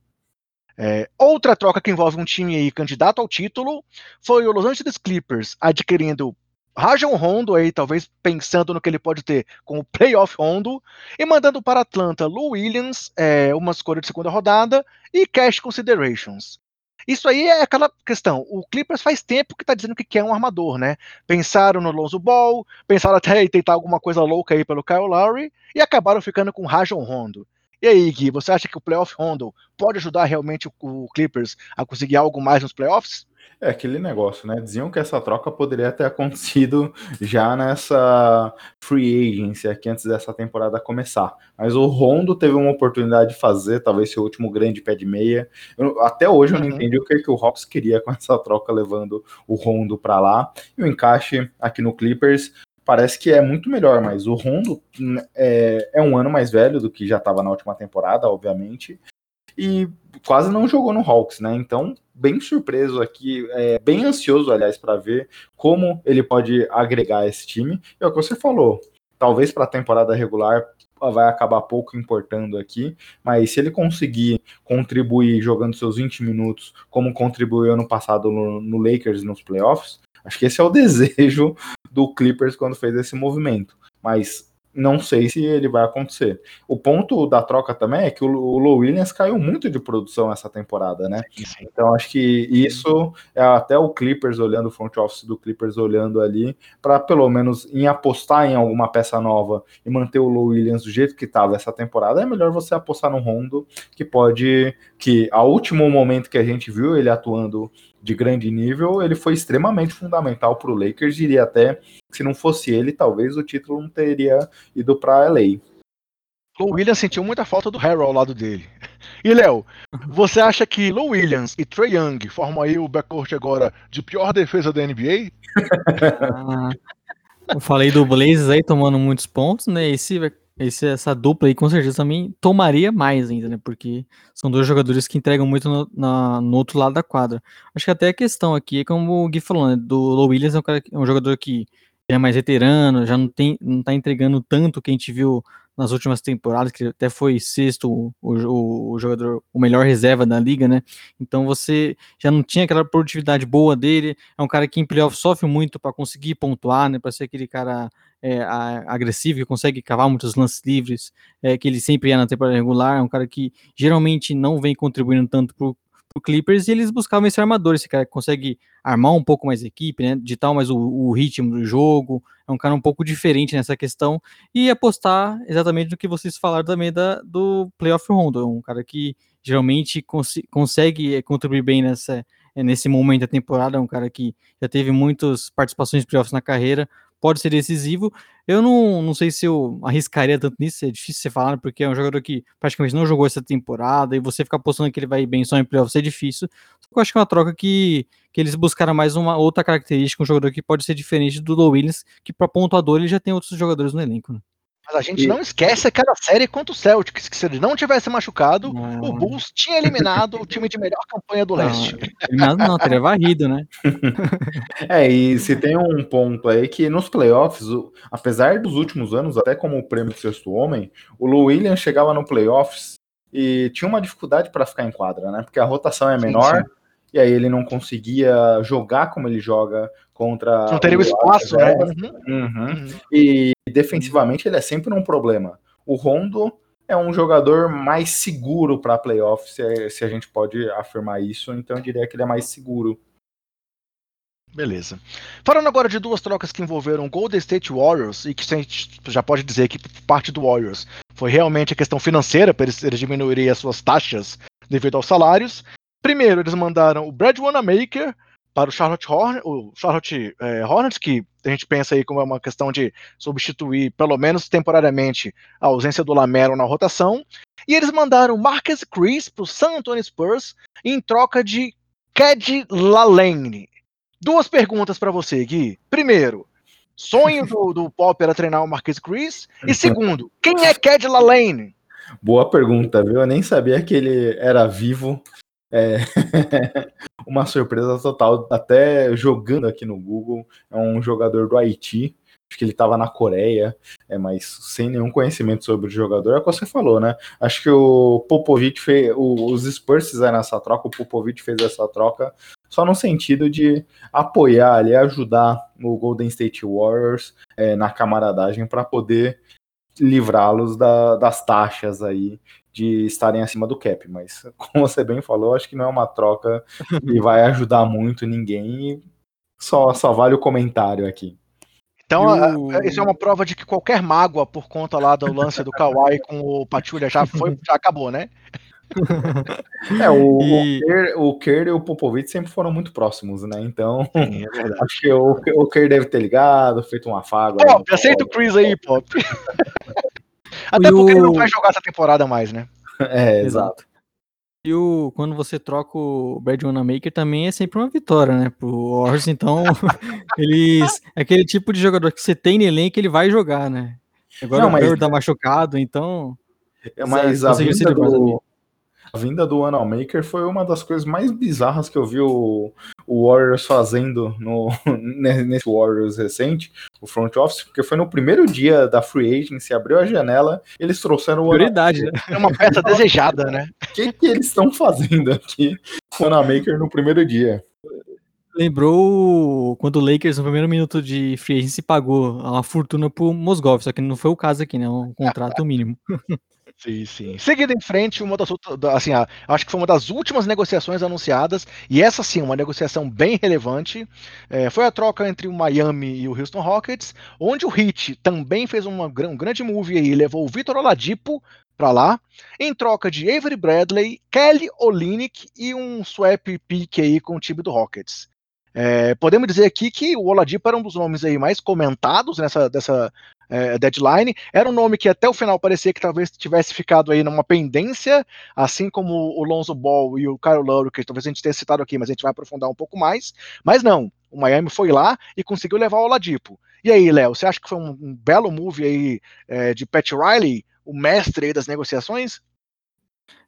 [SPEAKER 1] É, outra troca que envolve um time aí candidato ao título foi o Los Angeles Clippers adquirindo Rajon Rondo aí, talvez pensando no que ele pode ter com o playoff Rondo, e mandando para Atlanta Lou Williams, é, uma escolha de segunda rodada, e cash considerations. Isso aí é aquela questão. O Clippers faz tempo que tá dizendo que quer um armador, né? Pensaram no Lonzo Ball, pensaram até em tentar alguma coisa louca aí pelo Kyle Lowry e acabaram ficando com Rajon Rondo. E aí, Gui, você acha que o playoff Rondo pode ajudar realmente o, Clippers a conseguir algo mais nos playoffs?
[SPEAKER 2] É aquele negócio, né? Diziam que essa troca poderia ter acontecido já nessa free agency aqui antes dessa temporada começar. Mas o Rondo teve uma oportunidade de fazer, talvez seu último grande pé de meia. Eu- até hoje eu não
[SPEAKER 1] Uhum.
[SPEAKER 2] entendi o que, que o Hawks queria com essa troca levando o Rondo para lá. E o encaixe aqui no Clippers parece que é muito melhor, mas o Rondo hum, é, é um ano mais velho do que já estava na última temporada, obviamente. E quase não jogou no Hawks, né? Então, bem surpreso aqui, é, bem ansioso, aliás, para ver como ele pode agregar esse time. E é o que você falou, talvez para a temporada regular vai acabar pouco importando aqui, mas se ele conseguir contribuir jogando seus 20 minutos, como contribuiu ano passado no, no Lakers nos playoffs, acho que esse é o desejo do Clippers quando fez esse movimento. Mas não sei se ele vai acontecer. O ponto da troca também é que o, Lou Williams caiu muito de produção essa temporada, né? Então acho que isso é até o Clippers olhando, o front office do Clippers olhando ali, para pelo menos em apostar em alguma peça nova e manter o Low Williams do jeito que estava essa temporada, é melhor você apostar no Rondo, que pode. que ao último momento que a gente viu ele atuando de grande nível, ele foi extremamente fundamental para o Lakers. Diria até que se não fosse ele, talvez o título não teria ido para LA.
[SPEAKER 1] Lou Williams sentiu muita falta do Harrell ao lado dele. E, Léo, você acha que Lou Williams e Trey Young formam aí o backcourt agora de pior defesa da NBA?
[SPEAKER 3] Ah, eu falei do Blazers aí tomando muitos pontos, né? Esse, vai- esse, essa dupla aí com certeza também tomaria mais ainda, né? Porque são dois jogadores que entregam muito no, na- no outro lado da quadra. Acho que até a questão aqui é como o Gui falou, né? Do Low Williams é um, cara, é um jogador que é mais veterano, já não, tem, não tá entregando tanto que a gente viu nas últimas temporadas, que até foi sexto o, o, o jogador, o melhor reserva da liga, né? Então você já não tinha aquela produtividade boa dele, é um cara que em playoff sofre muito para conseguir pontuar, né? Para ser aquele cara é, a- agressivo que consegue cavar muitos lances livres, é, que ele sempre é na temporada regular. É um cara que geralmente não vem contribuindo tanto pro, Clippers e eles buscavam esse armador, esse cara que consegue armar um pouco mais a equipe, né? Ditar mais o, o ritmo do jogo. É um cara um pouco diferente nessa questão e apostar exatamente no que vocês falaram também da, do playoff rondo. É um cara que geralmente cons consegue é, contribuir bem nessa, nesse momento da temporada. É um cara que já teve muitas participações em playoffs na carreira, pode ser decisivo. Eu não, não sei se eu arriscaria tanto nisso, é difícil você falar, porque é um jogador que praticamente não jogou essa temporada e você ficar apostando que ele vai bem só em playoffs é difícil. Só que eu acho que é uma troca que, que eles buscaram mais uma outra característica, um jogador que pode ser diferente do Low Williams, que para pontuador ele já tem outros jogadores no elenco. Né?
[SPEAKER 1] Mas a gente
[SPEAKER 2] E-
[SPEAKER 1] não esquece aquela série contra o Celtics, que se ele não tivesse machucado,
[SPEAKER 3] Não.
[SPEAKER 1] o Bulls tinha eliminado o time de melhor campanha do
[SPEAKER 3] Não,
[SPEAKER 1] leste.
[SPEAKER 3] eliminado não, teria varrido, né?
[SPEAKER 2] É, e se tem um ponto aí que nos playoffs, o- apesar dos últimos anos, até como o prêmio de sexto homem, o Lou Williams chegava no playoffs e tinha uma dificuldade para ficar em quadra, né? Porque a rotação é
[SPEAKER 1] Sim,
[SPEAKER 2] menor e aí ele não conseguia jogar como ele joga contra.
[SPEAKER 1] Não teria o espaço, né?
[SPEAKER 2] Uhum. Uhum. E defensivamente ele é sempre um problema. O Rondo é um jogador mais seguro para playoffs, se, se a gente pode afirmar isso, então eu diria que ele é mais seguro.
[SPEAKER 1] Beleza. Falando agora de duas trocas que envolveram Golden State Warriors e que a gente já pode dizer que parte do Warriors foi realmente a questão financeira para eles, eles diminuírem as suas taxas devido aos salários. Primeiro, eles mandaram o Brad Wanamaker para o Charlotte, Horn o Charlotte é, Hornets, que a gente pensa aí como é uma questão de substituir, pelo menos temporariamente, a ausência do Lamelo na rotação. E eles mandaram Marcus Chris para o San Antonio Spurs em troca de Cad Lalane. Duas perguntas para você, Gui. Primeiro, sonho do, do Pop era treinar o Marquês Chris? E segundo, quem é Cad Lalane?
[SPEAKER 2] Boa pergunta, viu? Eu nem sabia que ele era vivo. É uma surpresa total, até jogando aqui no Google. É um jogador do Haiti acho que ele estava na Coreia, é, mas sem nenhum conhecimento sobre o jogador, é o que você falou, né? Acho que o Popovich fez, o, os Spurs fizeram essa troca, o Popovich fez essa troca só no sentido de apoiar ali, ajudar o Golden State Warriors é, na camaradagem para poder livrá-los da, das taxas aí de estarem acima do cap, mas como você bem falou, acho que não é uma troca que vai ajudar muito ninguém, só, só vale o comentário aqui.
[SPEAKER 1] Então, isso é uma prova de que qualquer mágoa por conta lá do lance do Kawhi com o Patrulha já foi, já acabou, né?
[SPEAKER 2] É, o, e... o, Kerr, e o Popovich sempre foram muito próximos, né? Então, Sim, é acho que o, o Kerr deve ter ligado, feito um afago.
[SPEAKER 1] Pop, aceita o Chris aí, Pop. Até porque ele não vai jogar essa temporada mais, né?
[SPEAKER 2] É, exato.
[SPEAKER 3] E o, quando você troca o Brad Wanamaker também é sempre uma vitória, né? Pro Warriors, então eles. É aquele tipo de jogador que você tem no elenco, ele vai jogar, né? Agora não, o Kerr tá machucado, então.
[SPEAKER 2] É, mas a vinda, do, vinda do Wanamaker foi uma das coisas mais bizarras que eu vi o, o Warriors fazendo no, nesse Warriors recente, o front office, porque foi no primeiro dia da free agency, abriu a janela, eles trouxeram o
[SPEAKER 3] Prioridade, né?
[SPEAKER 1] É uma peça desejada, né?
[SPEAKER 2] O que, que eles estão fazendo aqui com o Wanamaker no primeiro dia?
[SPEAKER 3] Lembrou quando o Lakers, no primeiro minuto de free agency, pagou uma fortuna pro Mosgov, só que não foi o caso aqui, né? Um contrato mínimo.
[SPEAKER 1] Sim, sim. Seguindo em frente, uma das assim, acho que foi uma das últimas negociações anunciadas, e essa sim, uma negociação bem relevante, é, foi a troca entre o Miami e o Houston Rockets, onde o Heat também fez uma, um grande move aí, levou o Vitor Oladipo para lá, em troca de Avery Bradley, Kelly Olynyk e um swap pick aí com o time do Rockets. É, podemos dizer aqui que o Oladipo era um dos nomes aí mais comentados nessa dessa é, deadline. Era um nome que até o final parecia que talvez tivesse ficado aí numa pendência, assim como o Lonzo Ball e o Kyle Lowry, que talvez a gente tenha citado aqui, mas a gente vai aprofundar um pouco mais. Mas não, o Miami foi lá e conseguiu levar o Oladipo. E aí, Léo, você acha que foi um, um belo move aí é, de Pat Riley, o mestre das negociações?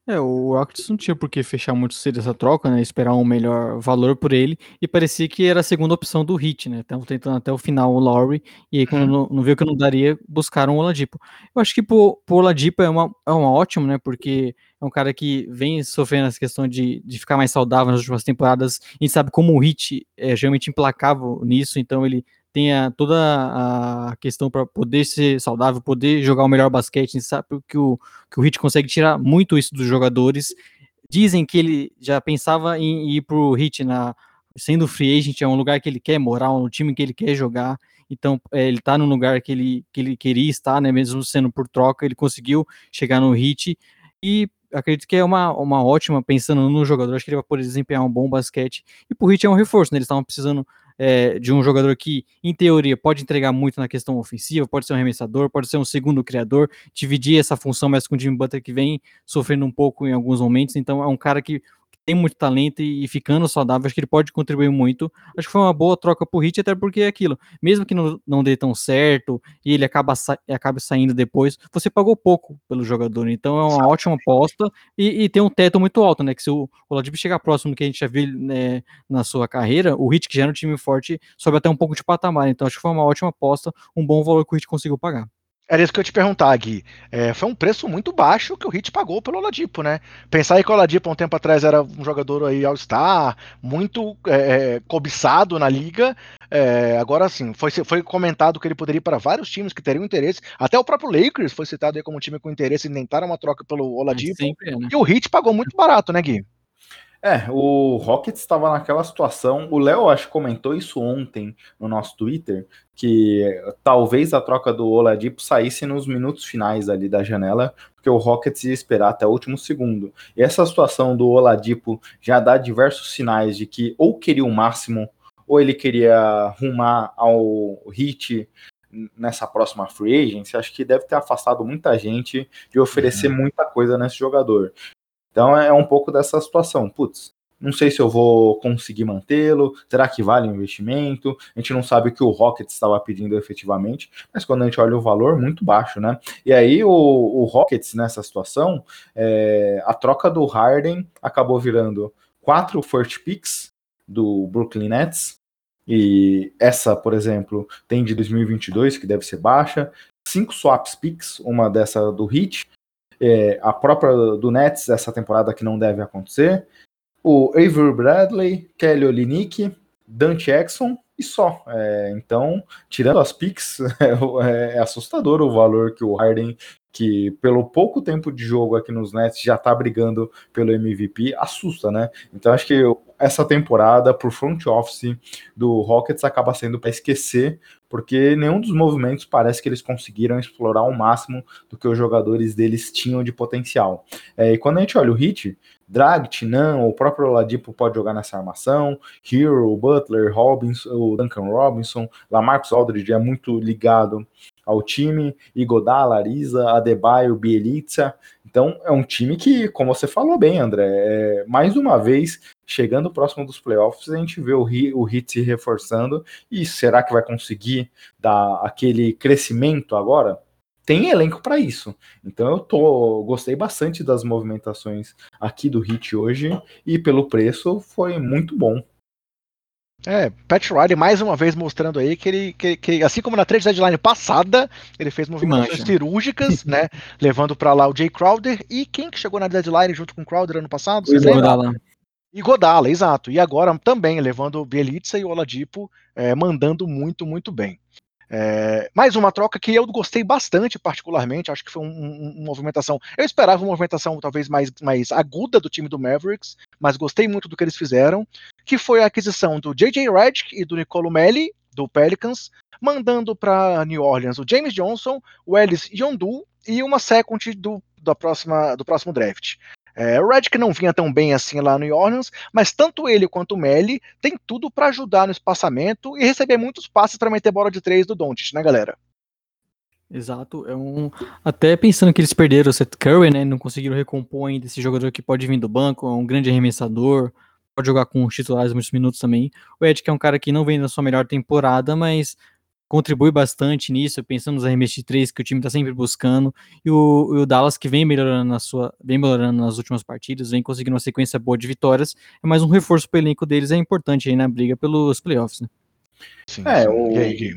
[SPEAKER 3] É, o Rockets não tinha por que fechar muito cedo essa troca, né? Esperar um melhor valor por ele. E parecia que era a segunda opção do Hit, né? Estavam tentando até o final o Lowry. E aí, quando uhum. não, não viu que não daria, buscaram o Oladipo. Eu acho que pro, pro Oladipo é uma, é uma ótimo, né? Porque é um cara que vem sofrendo essa questão de, de ficar mais saudável nas últimas temporadas. A gente sabe como o Hit é geralmente implacável nisso, então ele tenha toda a questão para poder ser saudável, poder jogar o melhor basquete. A gente sabe que o, que o Hit consegue tirar muito isso dos jogadores. Dizem que ele já pensava em ir pro Hit na sendo free agent, é um lugar que ele quer morar, um time que ele quer jogar. Então, é, ele tá no lugar que ele, que ele queria estar, né? Mesmo sendo por troca, ele conseguiu chegar no Hit. E acredito que é uma, uma ótima, pensando no jogador, acho que ele vai poder desempenhar um bom basquete. E pro Hit é um reforço, né? Eles estavam precisando é, de um jogador que, em teoria, pode entregar muito na questão ofensiva, pode ser um arremessador, pode ser um segundo criador, dividir essa função mais com o Jimmy Butler que vem sofrendo um pouco em alguns momentos, então é um cara que tem muito talento e, e, ficando saudável, acho que ele pode contribuir muito. Acho que foi uma boa troca pro Hit, até porque é aquilo, mesmo que não, não dê tão certo e ele acaba, sa acaba saindo depois, você pagou pouco pelo jogador, então é uma Sabe. ótima aposta e, e, tem um teto muito alto, né? Que se o Oladipo chegar próximo do que a gente já viu né, na sua carreira, o Hit, que já era um time forte, sobe até um pouco de patamar. Então acho que foi uma ótima aposta, um bom valor que o Hit conseguiu pagar.
[SPEAKER 1] Era isso que eu ia te perguntar, Gui. É, foi um preço muito baixo que o Hit pagou pelo Oladipo, né? Pensar aí que o Oladipo, um tempo atrás, era um jogador aí All-Star, muito é, é cobiçado na liga. É, agora, sim, foi, foi comentado que ele poderia ir para vários times que teriam interesse. Até o próprio Lakers foi citado aí como um time com interesse em tentar uma troca pelo Oladipo. Sempre, né? E o Hit pagou muito barato, né, Gui?
[SPEAKER 2] É, o Rockets estava naquela situação. O Léo, acho que comentou isso ontem no nosso Twitter, que talvez a troca do Oladipo saísse nos minutos finais ali da janela, porque o Rockets ia esperar até o último segundo. E essa situação do Oladipo já dá diversos sinais de que ou queria o máximo, ou ele queria rumar ao hit nessa próxima free agency, acho que deve ter afastado muita gente de oferecer uhum. muita coisa nesse jogador. Então é um pouco dessa situação. Putz, não sei se eu vou conseguir mantê-lo. Será que vale o investimento? A gente não sabe o que o Rockets estava pedindo efetivamente, mas quando a gente olha o valor, muito baixo, né? E aí o, o Rockets nessa situação, é, a troca do Harden acabou virando quatro first picks do Brooklyn Nets. E essa, por exemplo, tem de 2022, que deve ser baixa. Cinco swaps picks, uma dessa do Heat, é, a própria do Nets essa temporada que não deve acontecer, o Avery Bradley, Kelly Olynyk, Dante Exxon e só. É, então, tirando as picks, é, é, assustador o valor que o Harden, que pelo pouco tempo de jogo aqui nos Nets já tá brigando pelo MVP, assusta, né? Então, acho que essa temporada pro front office do Rockets acaba sendo para esquecer, porque nenhum dos movimentos parece que eles conseguiram explorar o máximo do que os jogadores deles tinham de potencial. É, e quando a gente olha o Hit, Drag, Tinan, o próprio Ladipo pode jogar nessa armação, Hero, Butler, Robinson, o Duncan Robinson, Lamarcus Aldridge é muito ligado ao time, Igodala, Larisa, Adebayo, Bielitsa. Então é um time que, como você falou bem, André, é, mais uma vez, chegando próximo dos playoffs, a gente vê o, o Hit se reforçando. E será que vai conseguir dar aquele crescimento agora? Tem elenco para isso. Então eu tô gostei bastante das movimentações aqui do Hit hoje e pelo preço foi muito bom.
[SPEAKER 1] É, Pat Riley mais uma vez mostrando aí que ele, que, que assim como na trade deadline passada, ele fez movimentações cirúrgicas, né? levando para lá o Jay Crowder e quem que chegou na deadline junto com o Crowder ano passado?
[SPEAKER 3] Vocês Godala.
[SPEAKER 1] E Godala, exato. E agora também levando o Bielitsa e o Oladipo, é, mandando muito, muito bem. É, mais uma troca que eu gostei bastante, particularmente. Acho que foi um, um, uma movimentação. Eu esperava uma movimentação talvez mais, mais aguda do time do Mavericks, mas gostei muito do que eles fizeram. Que foi a aquisição do J.J. Redick e do Nicolo Melli, do Pelicans, mandando para New Orleans o James Johnson, o Ellis Yondu e uma second do, da próxima, do próximo draft. É, o Redick não vinha tão bem assim lá no New Orleans, mas tanto ele quanto o Melly tem tudo para ajudar no espaçamento e receber muitos passes para meter bola de três do Doncic, né, galera?
[SPEAKER 3] Exato, é um até pensando que eles perderam o Seth Curry, né, não conseguiram recompor ainda esse jogador que pode vir do banco, é um grande arremessador, pode jogar com os titulares muitos minutos também. O Ed que é um cara que não vem na sua melhor temporada, mas contribui bastante nisso, pensando nos arremessos de três que o time está sempre buscando, e o, o, Dallas que vem melhorando na sua, vem melhorando nas últimas partidas, vem conseguindo uma sequência boa de vitórias, é mais um reforço para o elenco deles, é importante aí na briga pelos playoffs, né?
[SPEAKER 2] Sim, é, sim. O... E aí,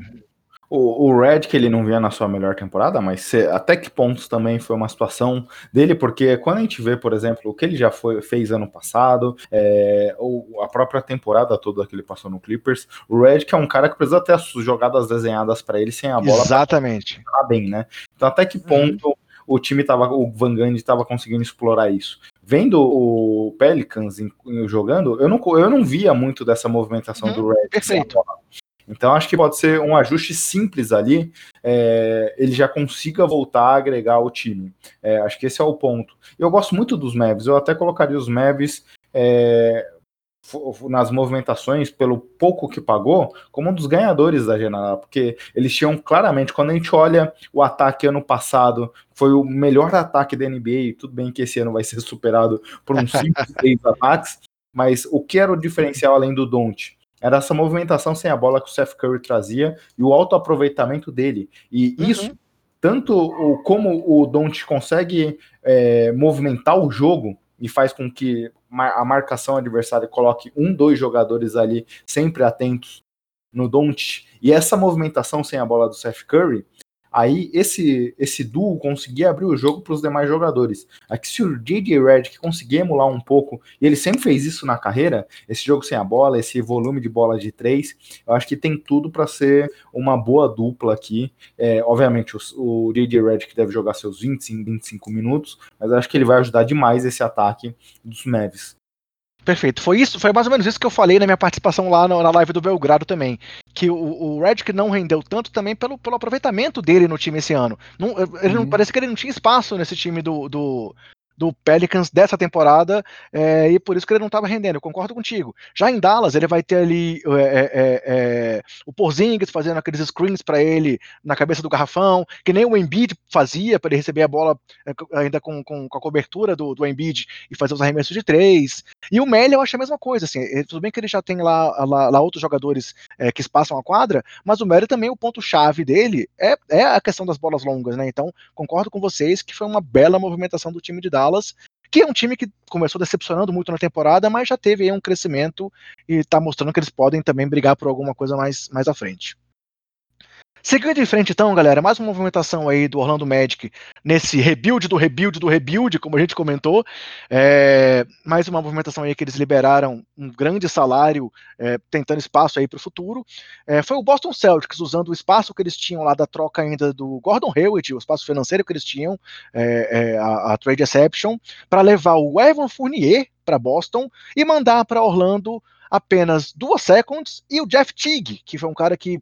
[SPEAKER 2] o, o Red, que ele não vinha na sua melhor temporada, mas se, até que pontos também foi uma situação dele, porque quando a gente vê, por exemplo, o que ele já foi, fez ano passado, é, ou a própria temporada toda que ele passou no Clippers, o Red, que é um cara que precisa ter as jogadas desenhadas para ele sem a bola.
[SPEAKER 1] Exatamente.
[SPEAKER 2] Pra bem, né? Então, até que ponto. Uhum. O time tava, o Van Gundy estava conseguindo explorar isso vendo o Pelicans jogando, eu não, eu não via muito dessa movimentação uhum, do Red.
[SPEAKER 1] Perfeito.
[SPEAKER 2] Então acho que pode ser um ajuste simples ali, é, ele já consiga voltar a agregar o time. É, acho que esse é o ponto. Eu gosto muito dos Mavs, eu até colocaria os Mavs é, nas movimentações, pelo pouco que pagou, como um dos ganhadores da janela, porque eles tinham claramente, quando a gente olha o ataque ano passado, foi o melhor ataque da NBA, tudo bem que esse ano vai ser superado por uns 5, 6 ataques, mas o que era o diferencial além do Don't? Era essa movimentação sem a bola que o Seth Curry trazia e o alto aproveitamento dele. E uhum. isso, tanto o, como o Don't consegue é, movimentar o jogo e faz com que a marcação adversária coloque um, dois jogadores ali sempre atentos no Don't. E essa movimentação sem a bola do Seth Curry aí esse esse duo conseguia abrir o jogo para os demais jogadores. Aqui se o JJ Redick conseguir emular um pouco, e ele sempre fez isso na carreira, esse jogo sem a bola, esse volume de bola de três, eu acho que tem tudo para ser uma boa dupla aqui. É, obviamente o, o JJ Redick deve jogar seus 25, 25 minutos, mas eu acho que ele vai ajudar demais esse ataque dos Mavs.
[SPEAKER 1] Perfeito. Foi isso, foi mais ou menos isso que eu falei na minha participação lá na, na live do Belgrado também. Que o, o Redick não rendeu tanto também pelo, pelo aproveitamento dele no time esse ano. Não, ele não, uhum. Parece que ele não tinha espaço nesse time do, do, do Pelicans dessa temporada é, e por isso que ele não estava rendendo. Eu concordo contigo. Já em Dallas, ele vai ter ali é, é, é, é o Porzingis fazendo aqueles screens para ele na cabeça do garrafão, que nem o Embiid fazia para ele receber a bola é, ainda com, com, com, a cobertura do, do Embiid e fazer os arremessos de três. E o Melly eu acho a mesma coisa. Assim, tudo bem que ele já tem lá, lá, lá outros jogadores que espaçam a quadra, mas o Melly também, o ponto-chave dele é, é a questão das bolas longas. Né? Então, concordo com vocês que foi uma bela movimentação do time de Dallas Dallas, que é um time que começou decepcionando muito na temporada, mas já teve aí um crescimento e está mostrando que eles podem também brigar por alguma coisa mais, mais à frente. Seguindo em frente, então, galera, mais uma movimentação aí do Orlando Magic nesse rebuild do rebuild do rebuild, como a gente comentou. É, mais uma movimentação aí que eles liberaram um grande salário, é, tentando espaço aí para o futuro. É, foi o Boston Celtics usando o espaço que eles tinham lá da troca ainda do Gordon Hayward, o espaço financeiro que eles tinham, é, é, a, a Trade Exception, para levar o Evan Fournier para Boston e mandar para Orlando apenas duas seconds e o Jeff Teague, que foi um cara que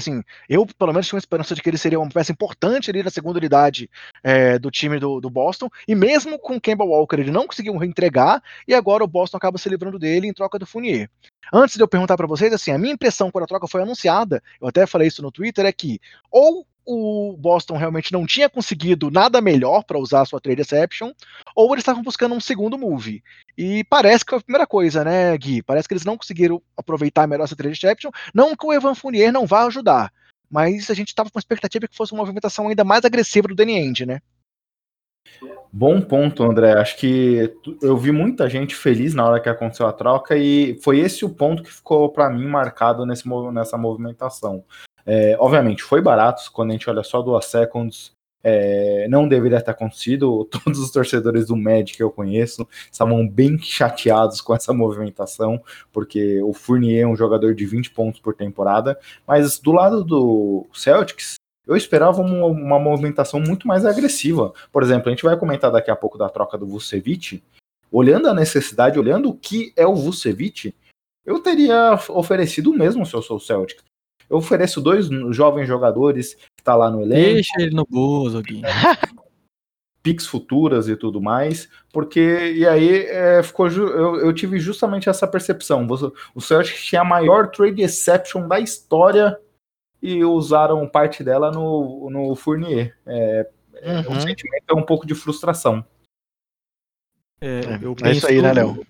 [SPEAKER 1] assim, eu pelo menos tinha uma esperança de que ele seria uma peça importante ali na segunda unidade é, do time do, do, Boston, e mesmo com Campbell Walker ele não conseguiu reentregar, e agora o Boston acaba se livrando dele em troca do Fournier. Antes de eu perguntar para vocês, assim, a minha impressão quando a troca foi anunciada, eu até falei isso no Twitter, é que ou o Boston realmente não tinha conseguido nada melhor para usar a sua trade exception, ou eles estavam buscando um segundo move. E parece que foi a primeira coisa, né, Gui? Parece que eles não conseguiram aproveitar melhor essa trade exception. Não que o Evan Fournier não vá ajudar, mas a gente estava com a expectativa que fosse uma movimentação ainda mais agressiva do Danny End, né?
[SPEAKER 2] Bom ponto, André. Acho que eu vi muita gente feliz na hora que aconteceu a troca e foi esse o ponto que ficou para mim marcado nesse, nessa movimentação. É, obviamente, foi barato, quando a gente olha só duas seconds, é, não deveria ter acontecido. Todos os torcedores do Magic que eu conheço estavam bem chateados com essa movimentação, porque o Fournier é um jogador de 20 pontos por temporada. Mas do lado do Celtics, eu esperava uma, uma movimentação muito mais agressiva. Por exemplo, a gente vai comentar daqui a pouco da troca do Vucevic. Olhando a necessidade, olhando o que é o Vucevic, eu teria oferecido o mesmo se eu sou o Celtics. Eu ofereço dois jovens jogadores que tá lá no elenco.
[SPEAKER 3] Deixa ele no bolso, Gui.
[SPEAKER 2] Pix futuras e tudo mais, porque e aí é, ficou eu, eu, tive justamente essa percepção. O Celtics tinha a maior trade exception da história e usaram parte dela no, no Fournier. É, é uhum. O sentimento é um pouco de frustração.
[SPEAKER 3] É, eu penso, é isso aí, né, Léo?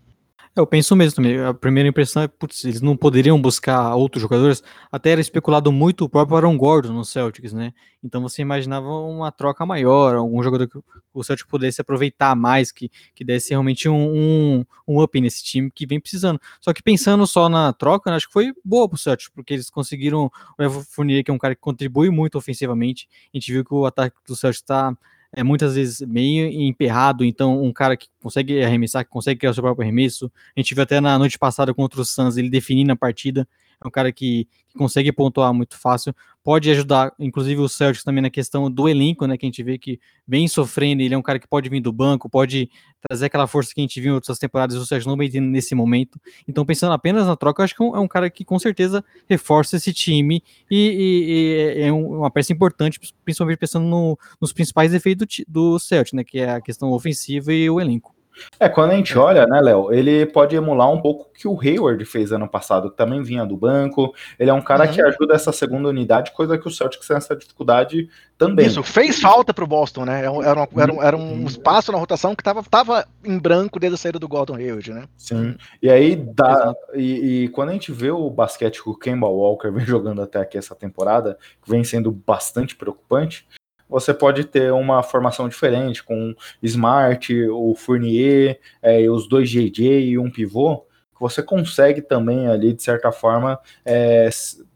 [SPEAKER 3] Eu penso mesmo também. A primeira impressão é, putz, eles não poderiam buscar outros jogadores. Até era especulado muito o próprio Aaron Gordon no Celtics, né? Então você imaginava uma troca maior, algum jogador que o Celtics pudesse aproveitar mais, que, que desse realmente um, um, um up nesse time que vem precisando. Só que pensando só na troca, né, acho que foi boa pro Celtics, porque eles conseguiram o Evo Fournier, que é um cara que contribui muito ofensivamente. A gente viu que o ataque do Celtics está é muitas vezes meio emperrado, então um cara que consegue arremessar, que consegue criar o seu próprio arremesso. A gente viu até na noite passada contra o Suns ele definindo a partida. É um cara que, que, consegue pontuar muito fácil, pode ajudar, inclusive o Celtics também na questão do elenco, né, que a gente vê que vem sofrendo, ele é um cara que pode vir do banco, pode trazer aquela força que a gente viu em outras temporadas, o Celtics não vem tendo nesse momento. Então, pensando apenas na troca, eu acho que é um, é um cara que com certeza reforça esse time e, e, e é uma peça importante, principalmente pensando no, nos principais efeitos do, do Celtics, né, que é a questão ofensiva e o elenco.
[SPEAKER 2] É, quando a gente olha, né, Léo, ele pode emular um pouco o que o Hayward fez ano passado, que também vinha do banco. Ele é um cara uhum. que ajuda essa segunda unidade, coisa que o Celtics tem essa dificuldade também. Isso,
[SPEAKER 1] fez falta pro Boston, né? Era, uma, era, um, era um espaço na rotação que tava, tava em branco desde a saída do Gordon Hayward, né?
[SPEAKER 2] Sim. E aí dá. E, e, quando a gente vê o basquete que o Kemba Walker vem jogando até aqui essa temporada, que vem sendo bastante preocupante, você pode ter uma formação diferente, com Smart, o Fournier, é, os dois JJ e um pivô, você consegue também ali, de certa forma, é,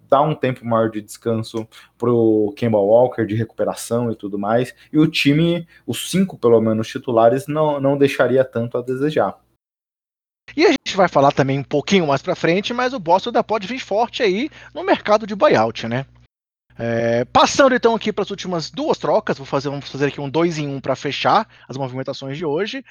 [SPEAKER 2] dar um tempo maior de descanso pro Kemba Walker, de recuperação e tudo mais. E o time, os cinco pelo menos titulares, não, não deixaria tanto a desejar.
[SPEAKER 1] E a gente vai falar também um pouquinho mais para frente, mas o Boston ainda pode vir forte aí no mercado de buyout, né? É, passando então aqui para as últimas duas trocas, vou fazer, vamos fazer aqui um dois em um para fechar as movimentações de hoje.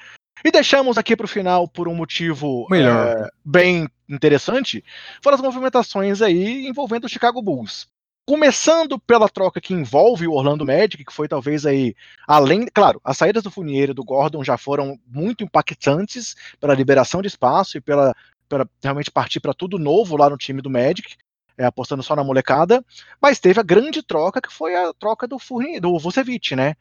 [SPEAKER 1] E deixamos aqui para o final por um motivo é, bem interessante, foram as movimentações aí envolvendo o Chicago Bulls. Começando pela troca que envolve o Orlando Magic, que foi talvez aí, além, claro, as saídas do Funier e do Gordon já foram muito impactantes pela liberação de espaço e pela, pela realmente partir para tudo novo lá no time do Magic, é, apostando só na molecada, mas teve a grande troca que foi a troca do Fournier, do Vucevic, né?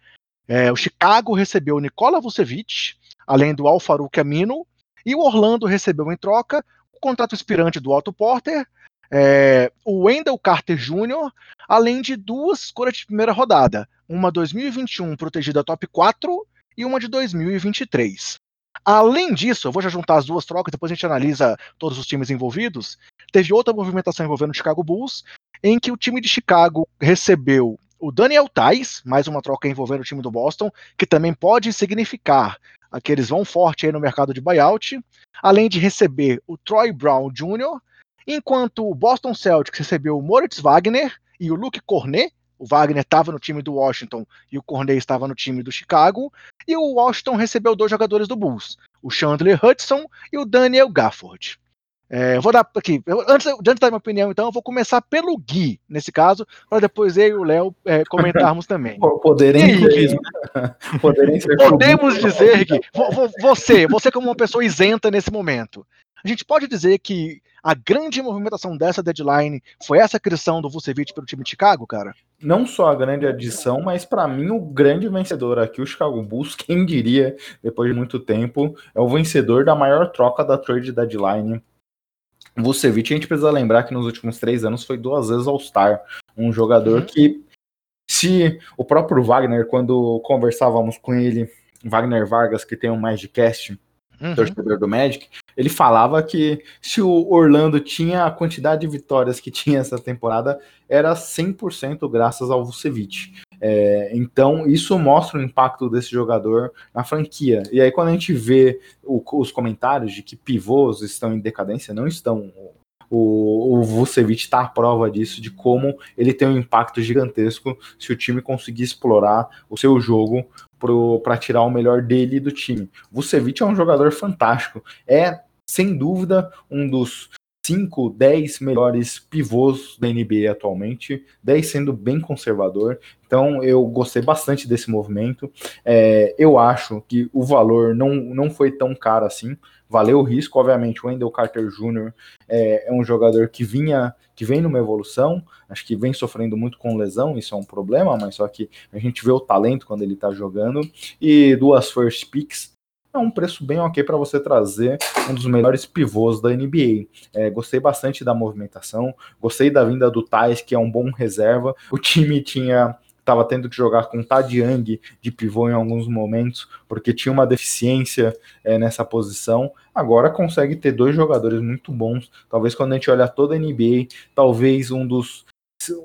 [SPEAKER 1] É, o Chicago recebeu o Nikola Vucevic, além do Alfaruq Amino, e o Orlando recebeu em troca o contrato expirante do Otto Porter, é, o Wendell Carter Jr., além de duas escolhas de primeira rodada, uma 2021 protegida top 4 e uma de 2023. Além disso, eu vou já juntar as duas trocas, depois a gente analisa todos os times envolvidos. Teve outra movimentação envolvendo o Chicago Bulls, em que o time de Chicago recebeu o Daniel Tais, mais uma troca envolvendo o time do Boston, que também pode significar que eles vão forte aí no mercado de buyout, além de receber o Troy Brown Jr., enquanto o Boston Celtics recebeu o Moritz Wagner e o Luke Cornet, o Wagner estava no time do Washington e o Cornet estava no time do Chicago, e o Washington recebeu dois jogadores do Bulls, o Chandler Hudson e o Daniel Gafford. É, eu vou dar aqui, eu, antes, antes da minha opinião, então, eu vou começar pelo Gui, nesse caso, para depois eu e o Léo é, comentarmos também.
[SPEAKER 2] Poderem, aí,
[SPEAKER 1] Poderem Podemos dizer, Gui, você, você como uma pessoa isenta nesse momento, a gente pode dizer que a grande movimentação dessa deadline foi essa criação do Vucevic pelo time de Chicago, cara?
[SPEAKER 2] Não só a grande adição, mas para mim o grande vencedor aqui, o Chicago Bulls, quem diria, depois de muito tempo, é o vencedor da maior troca da trade deadline. Vucevic, a gente precisa lembrar que nos últimos três anos foi duas vezes All-Star. Um jogador uhum. que, se o próprio Wagner, quando conversávamos com ele, Wagner Vargas, que tem um Magicast, uhum. torcedor do Magic, ele falava que se o Orlando tinha a quantidade de vitórias que tinha essa temporada, era 100% graças ao Vucevic. É, então, isso mostra o impacto desse jogador na franquia. E aí, quando a gente vê o, os comentários de que pivôs estão em decadência, não estão. O, o Vucevic está à prova disso, de como ele tem um impacto gigantesco se o time conseguir explorar o seu jogo para tirar o melhor dele do time. Vucevic é um jogador fantástico. É, sem dúvida, um dos 5, 10 melhores pivôs da NBA atualmente, 10 sendo bem conservador. Então eu gostei bastante desse movimento. É, eu acho que o valor não, não foi tão caro assim. Valeu o risco, obviamente. O Wendell Carter Jr. É, é um jogador que vinha, que vem numa evolução. Acho que vem sofrendo muito com lesão, isso é um problema, mas só que a gente vê o talento quando ele tá jogando. E duas first picks é um preço bem ok para você trazer um dos melhores pivôs da NBA. É, gostei bastante da movimentação, gostei da vinda do Thais, que é um bom reserva. O time tinha estava tendo que jogar com Tad Young de pivô em alguns momentos, porque tinha uma deficiência é, nessa posição. Agora consegue ter dois jogadores muito bons. Talvez quando a gente olha toda a NBA, talvez um dos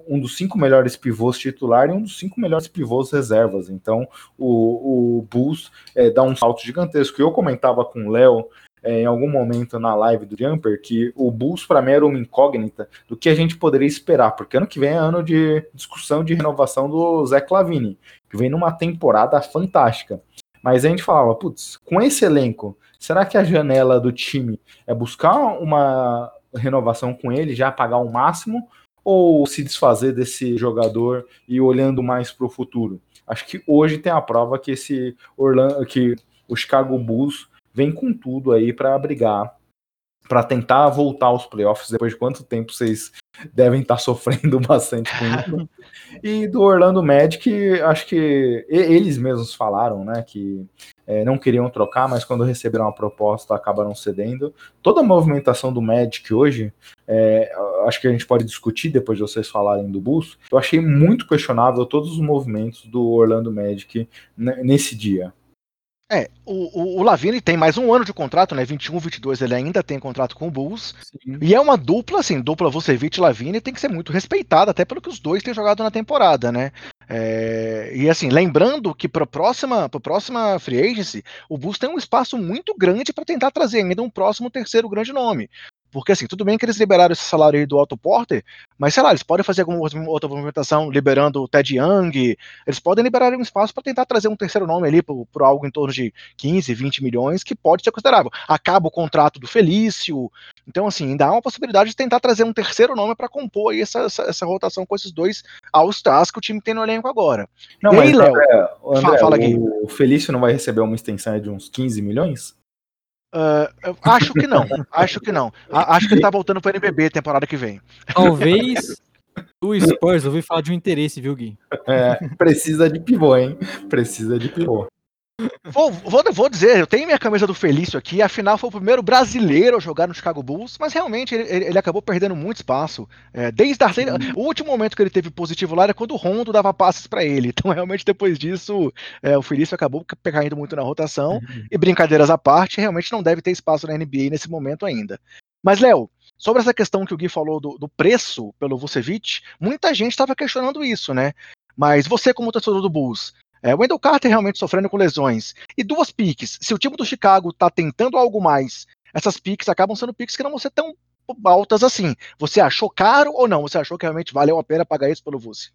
[SPEAKER 2] um dos cinco melhores pivôs titular e um dos cinco melhores pivôs reservas. Então o, o Bulls é, dá um salto gigantesco. Eu comentava com o Léo é, em algum momento na live do Jumper que o Bulls para mim era uma incógnita do que a gente poderia esperar, porque ano que vem é ano de discussão de renovação do Zé Clavini, que vem numa temporada fantástica. Mas a gente falava, putz, com esse elenco, será que a janela do time é buscar uma renovação com ele, já pagar o máximo, ou se desfazer desse jogador e olhando mais para o futuro? Acho que hoje tem a prova que esse Orlando, que o Chicago Bulls vem com tudo aí para brigar, para tentar voltar aos playoffs depois de quanto tempo vocês devem estar tá sofrendo bastante com isso. E do Orlando Magic, acho que eles mesmos falaram, né, que é, não queriam trocar, mas quando receberam a proposta acabaram cedendo. Toda a movimentação do Magic hoje, é, acho que a gente pode discutir depois de vocês falarem do Bulls. Eu achei muito questionável todos os movimentos do Orlando Magic nesse dia.
[SPEAKER 1] É, o, o, o Lavine tem mais um ano de contrato, né? 21, 22 ele ainda tem contrato com o Bulls. Sim. E é uma dupla, assim, dupla Vucevic e Lavine tem que ser muito respeitada, até pelo que os dois têm jogado na temporada, né? É, e assim, lembrando que para a próxima, próxima free agency, o Bulls tem um espaço muito grande para tentar trazer ainda um próximo terceiro grande nome. Porque assim, tudo bem que eles liberaram esse salário aí do Otto Porter, mas sei lá, eles podem fazer alguma outra movimentação liberando o Ted Young, eles podem liberar um espaço para tentar trazer um terceiro nome ali por, algo em torno de 15, 20 milhões, que pode ser considerável. Acaba o contrato do Felício, então assim, ainda há uma possibilidade de tentar trazer um terceiro nome para compor aí essa, essa, essa, rotação com esses dois All-Stars que o time tem no elenco agora.
[SPEAKER 2] Não, e aí, Léo, André, fala, fala aqui. O Felício não vai receber uma extensão de uns 15 milhões?
[SPEAKER 1] Uh, acho que não, acho que não. A, acho que ele tá voltando pro NBB temporada que vem.
[SPEAKER 3] Talvez o Spurs ouvi falar de um interesse, viu, Gui?
[SPEAKER 2] É, precisa de pivô, hein? Precisa de pivô.
[SPEAKER 1] Vou, vou, vou, dizer, eu tenho minha camisa do Felício aqui, afinal foi o primeiro brasileiro a jogar no Chicago Bulls, mas realmente ele, ele acabou perdendo muito espaço. É, desde a, o último momento que ele teve positivo lá era quando o Rondo dava passes para ele. Então, realmente, depois disso, é, o Felício acabou caindo muito na rotação. Uhum. E brincadeiras à parte, realmente não deve ter espaço na NBA nesse momento ainda. Mas, Léo, sobre essa questão que o Gui falou do, do preço pelo Vucevic, muita gente estava questionando isso, né? Mas você, como torcedor do Bulls, é, Wendell Carter realmente sofrendo com lesões. E duas piques. Se o time do Chicago está tentando algo mais, essas piques acabam sendo piques que não vão ser tão altas assim. Você achou caro ou não? Você achou que realmente valeu a pena pagar isso pelo Vuce?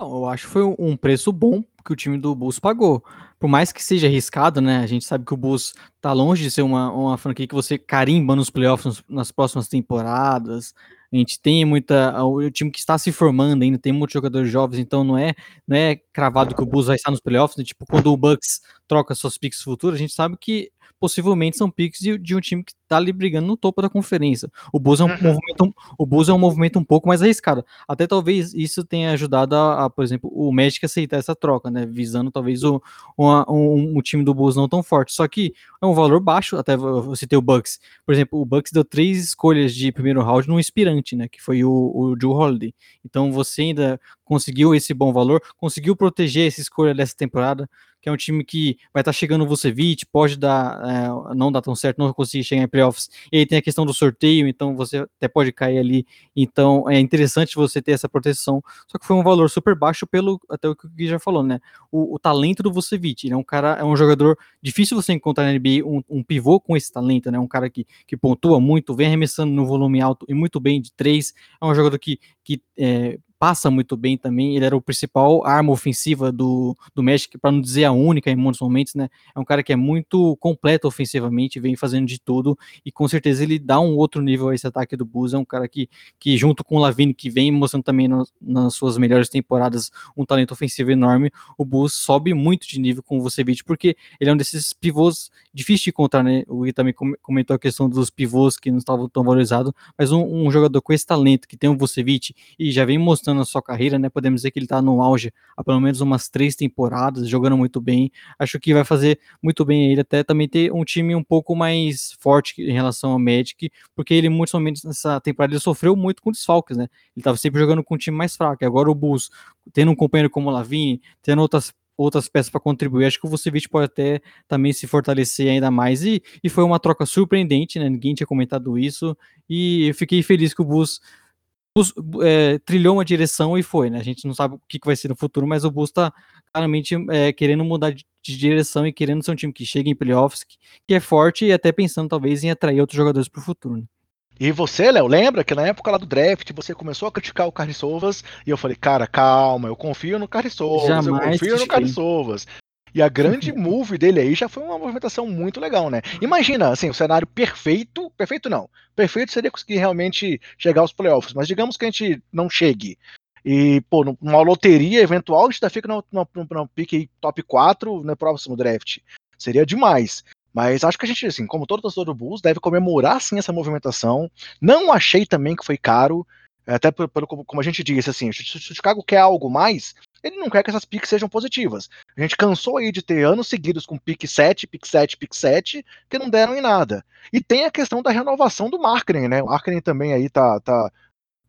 [SPEAKER 3] eu acho que foi um preço bom que o time do Bulls pagou. Por mais que seja arriscado, né? A gente sabe que o Bulls tá longe de ser uma, uma franquia que você carimba nos playoffs nas próximas temporadas. A gente tem muita. O time que está se formando ainda, tem muitos jogadores jovens, então não é, não é cravado que o Bulls vai estar nos playoffs. Né? Tipo, quando o Bucks troca suas picks futuras, a gente sabe que possivelmente são picks de, de um time que está ali brigando no topo da conferência. O Bulls é um, uhum. movimento, o Bulls é um movimento um pouco mais arriscado. Até talvez isso tenha ajudado a, a por exemplo, o Magic aceitar essa troca, né? Visando talvez o, uma, um, um, time do Bulls não tão forte. Só que é um valor baixo, até você ter o Bucks. Por exemplo, o Bucks deu três escolhas de primeiro round num inspirante, né? Que foi o, o Joe Holiday. Então você ainda conseguiu esse bom valor, conseguiu proteger essa escolha dessa temporada que é um time que vai estar tá chegando o Vucevic, pode dar, é, não dar tão certo, não conseguir chegar em playoffs, e aí tem a questão do sorteio, então você até pode cair ali, então é interessante você ter essa proteção, só que foi um valor super baixo pelo, até o que o Gui já falou, né, o, o talento do Vucevic, ele é um cara, é um jogador difícil você encontrar na NBA um, um pivô com esse talento, né, um cara que, que pontua muito, vem arremessando no volume alto e muito bem de três, é um jogador que, que é, passa muito bem também. Ele era o principal arma ofensiva do, do Magic, para não dizer a única em muitos momentos, né? É um cara que é muito completo ofensivamente, vem fazendo de tudo e com certeza ele dá um outro nível a esse ataque do Bulls. É um cara que, que junto com o Lavine, que vem mostrando também no, nas suas melhores temporadas um talento ofensivo enorme, o Bulls sobe muito de nível com o Vucevic, porque ele é um desses pivôs difícil de encontrar, né? O Gui também comentou a questão dos pivôs que não estavam tão valorizados, mas um, um jogador com esse talento que tem o Vucevic e já vem mostrando na sua carreira, né? Podemos dizer que ele está no auge há pelo menos umas três temporadas, jogando muito bem. Acho que vai fazer muito bem ele até também ter um time um pouco mais forte em relação ao Magic, porque ele, em muitos momentos nessa temporada, ele sofreu muito com desfalques, né? Ele estava sempre jogando com um time mais fraco. E agora o Bulls, tendo um companheiro como o Lavine, tendo outras outras peças para contribuir. Acho que o Vucevic pode até também se fortalecer ainda mais. E, e foi uma troca surpreendente, né? Ninguém tinha comentado isso. E eu fiquei feliz que o Bus é, trilhou uma direção e foi, né? A gente não sabe o que, que vai ser no futuro, mas o Bulls está claramente é, querendo mudar de, de, direção e querendo ser um time que chegue em playoffs, que, que, é forte e até pensando talvez em atrair outros jogadores para o futuro. Né?
[SPEAKER 1] E você, Léo, lembra que na época lá do draft você começou a criticar o Carniçovas e eu falei, cara, calma, eu confio no Carniçovas, eu confio no Carniçovas. E a grande move dele aí já foi uma movimentação muito legal, né? Imagina, assim, o cenário perfeito, perfeito não, perfeito seria conseguir realmente chegar aos playoffs, mas digamos que a gente não chegue. E, pô, numa loteria eventual, a gente ainda fica no, no, no, pique top 4 no próximo draft. Seria demais. Mas acho que a gente, assim, como todo torcedor do Bulls, deve comemorar sim essa movimentação. Não achei também que foi caro. Até pelo, como a gente disse, assim, se o Chicago quer algo mais, ele não quer que essas piques sejam positivas. A gente cansou aí de ter anos seguidos com pique 7, pique 7, pique 7, que não deram em nada. E tem a questão da renovação do marketing, né? O marketing também aí tá, tá,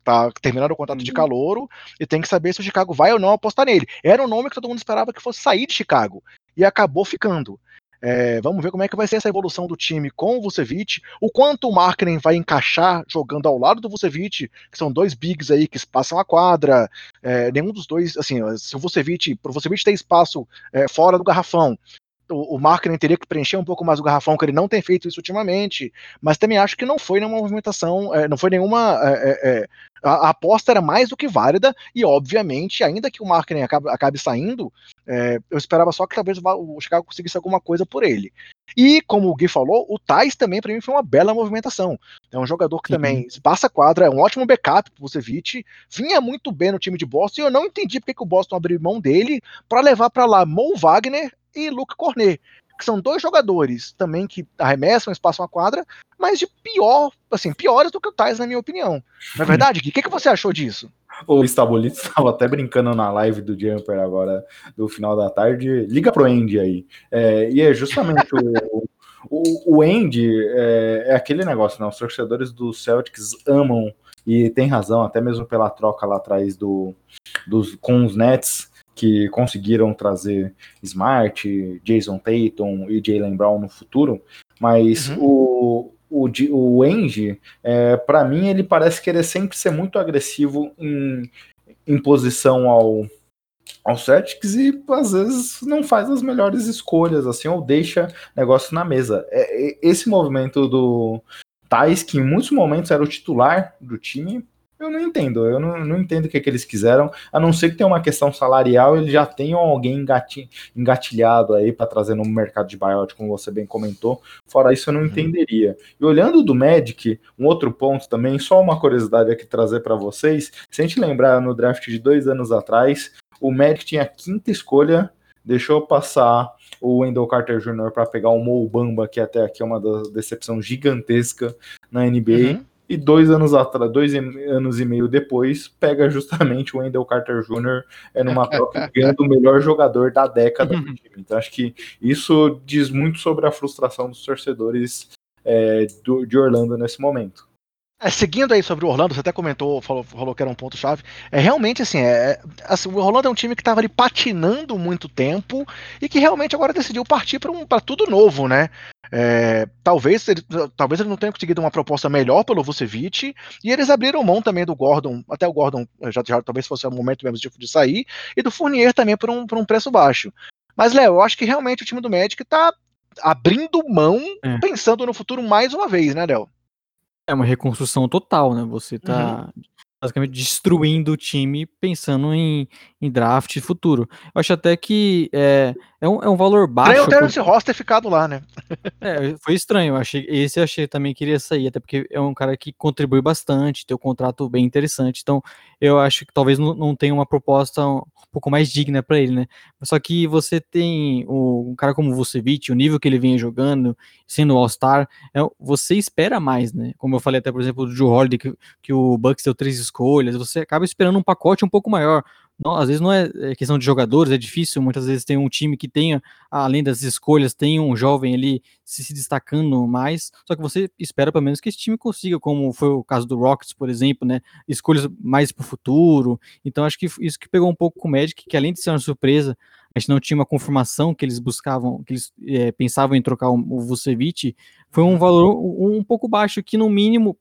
[SPEAKER 1] tá terminando o contrato de uhum. calouro e tem que saber se o Chicago vai ou não apostar nele. Era um nome que todo mundo esperava que fosse sair de Chicago e acabou ficando. É, vamos ver como é que vai ser essa evolução do time com o Vucevic, o quanto o Markkinen vai encaixar jogando ao lado do Vucevic, que são dois bigs aí que passam a quadra, é, nenhum dos dois, assim, se o Vucevic, pro Vucevic ter espaço é, fora do garrafão, o, o marketing teria que preencher um pouco mais o garrafão, que ele não tem feito isso ultimamente, mas também acho que não foi nenhuma movimentação, é, não foi nenhuma. É, é, é a, a, aposta era mais do que válida, e obviamente, ainda que o marketing acabe, acabe saindo, é, eu esperava só que talvez o Chicago conseguisse alguma coisa por ele. E, como o Gui falou, o Thais também, para mim, foi uma bela movimentação. É um jogador que uhum. também passa quadra, é um ótimo backup pro Vucevic, vinha muito bem no time de Boston, e eu não entendi porque que o Boston abriu mão dele para levar para lá Mo Wagner e Luke Cornet, que são dois jogadores também que arremessam, espaço a quadra, mas de pior, assim, piores do que o Tais, na minha opinião. Não é verdade, Gui? O que, que você achou disso?
[SPEAKER 2] O Estabolito estava até brincando na live do Jumper agora, do final da tarde. Liga pro Andy aí. É, e é justamente o, o, o Andy é, é, aquele negócio, né? Os torcedores do Celtics amam, e tem razão, até mesmo pela troca lá atrás do, dos, com os Nets que conseguiram trazer Smart, Jason Tatum e Jalen Brown no futuro, mas uhum. o, o, o Andy, é, para mim, ele parece querer sempre ser muito agressivo em, em posição ao, ao Celtics e às vezes não faz as melhores escolhas, assim, ou deixa negócio na mesa. É, é esse movimento do Thais, que em muitos momentos era o titular do time, eu não entendo, eu não, não entendo o que, que eles quiseram, a não ser que tenha uma questão salarial, eles já tenham alguém engatilhado aí para trazer no mercado de buyout, como você bem comentou. Fora isso, eu não uhum. entenderia. E olhando do Magic, um outro ponto também, só uma curiosidade aqui trazer para vocês: se a gente lembrar no draft de dois anos atrás, o Magic tinha a quinta escolha, deixou passar o Wendell Carter Jr. para pegar o Mo Bamba, que até aqui é uma decepção gigantesca na NBA. Uhum e dois anos atrás, dois anos e meio depois, pega justamente o Wendell Carter Jr. É numa troca ganhando o melhor jogador da década do time. Então acho que isso diz muito sobre a frustração dos torcedores é, do, de Orlando nesse momento.
[SPEAKER 1] É, seguindo aí sobre o Orlando, você até comentou, falou, falou que era um ponto-chave. É realmente assim, é, assim, o Orlando é um time que estava ali patinando muito tempo e que realmente agora decidiu partir para um, tudo novo, né? É, talvez, ele, talvez ele não tenha conseguido uma proposta melhor pelo Vucevic e eles abriram mão também do Gordon, até o Gordon já, já talvez fosse o momento mesmo de, de sair, e do Fournier também por um, por um preço baixo. Mas, Léo, eu acho que realmente o time do Magic está abrindo mão, é. pensando no futuro mais uma vez, né, Léo?
[SPEAKER 3] É uma reconstrução total, né? Você tá uhum. basicamente destruindo o time pensando em, em draft futuro. Eu acho até que é, é, um, é um valor baixo. Nem
[SPEAKER 1] o Terence Ross ter ficado lá, né?
[SPEAKER 3] é, foi estranho. Eu achei, esse eu achei também que iria sair, até porque é um cara que contribui bastante, tem um contrato bem interessante. Então, eu acho que talvez não, não tenha uma proposta pouco mais digna para ele, né? Só que você tem o, um cara como o Vucevic, o nível que ele vem jogando, sendo All-Star, é, você espera mais, né? Como eu falei até, por exemplo, do Joe Holiday, que, que o Bucks deu três escolhas, você acaba esperando um pacote um pouco maior. Não, às vezes não é, é questão de jogadores, é difícil. Muitas vezes tem um time que tenha, além das escolhas, tem um jovem ali se, se destacando mais. Só que você espera pelo menos que esse time consiga, como foi o caso do Rockets, por exemplo, né? Escolhas mais para o futuro. Então acho que isso que pegou um pouco com o Magic, que além de ser uma surpresa, a gente não tinha uma confirmação que eles buscavam, que eles é, pensavam em trocar o, o Vucevic, foi um valor um, um pouco baixo, que no mínimo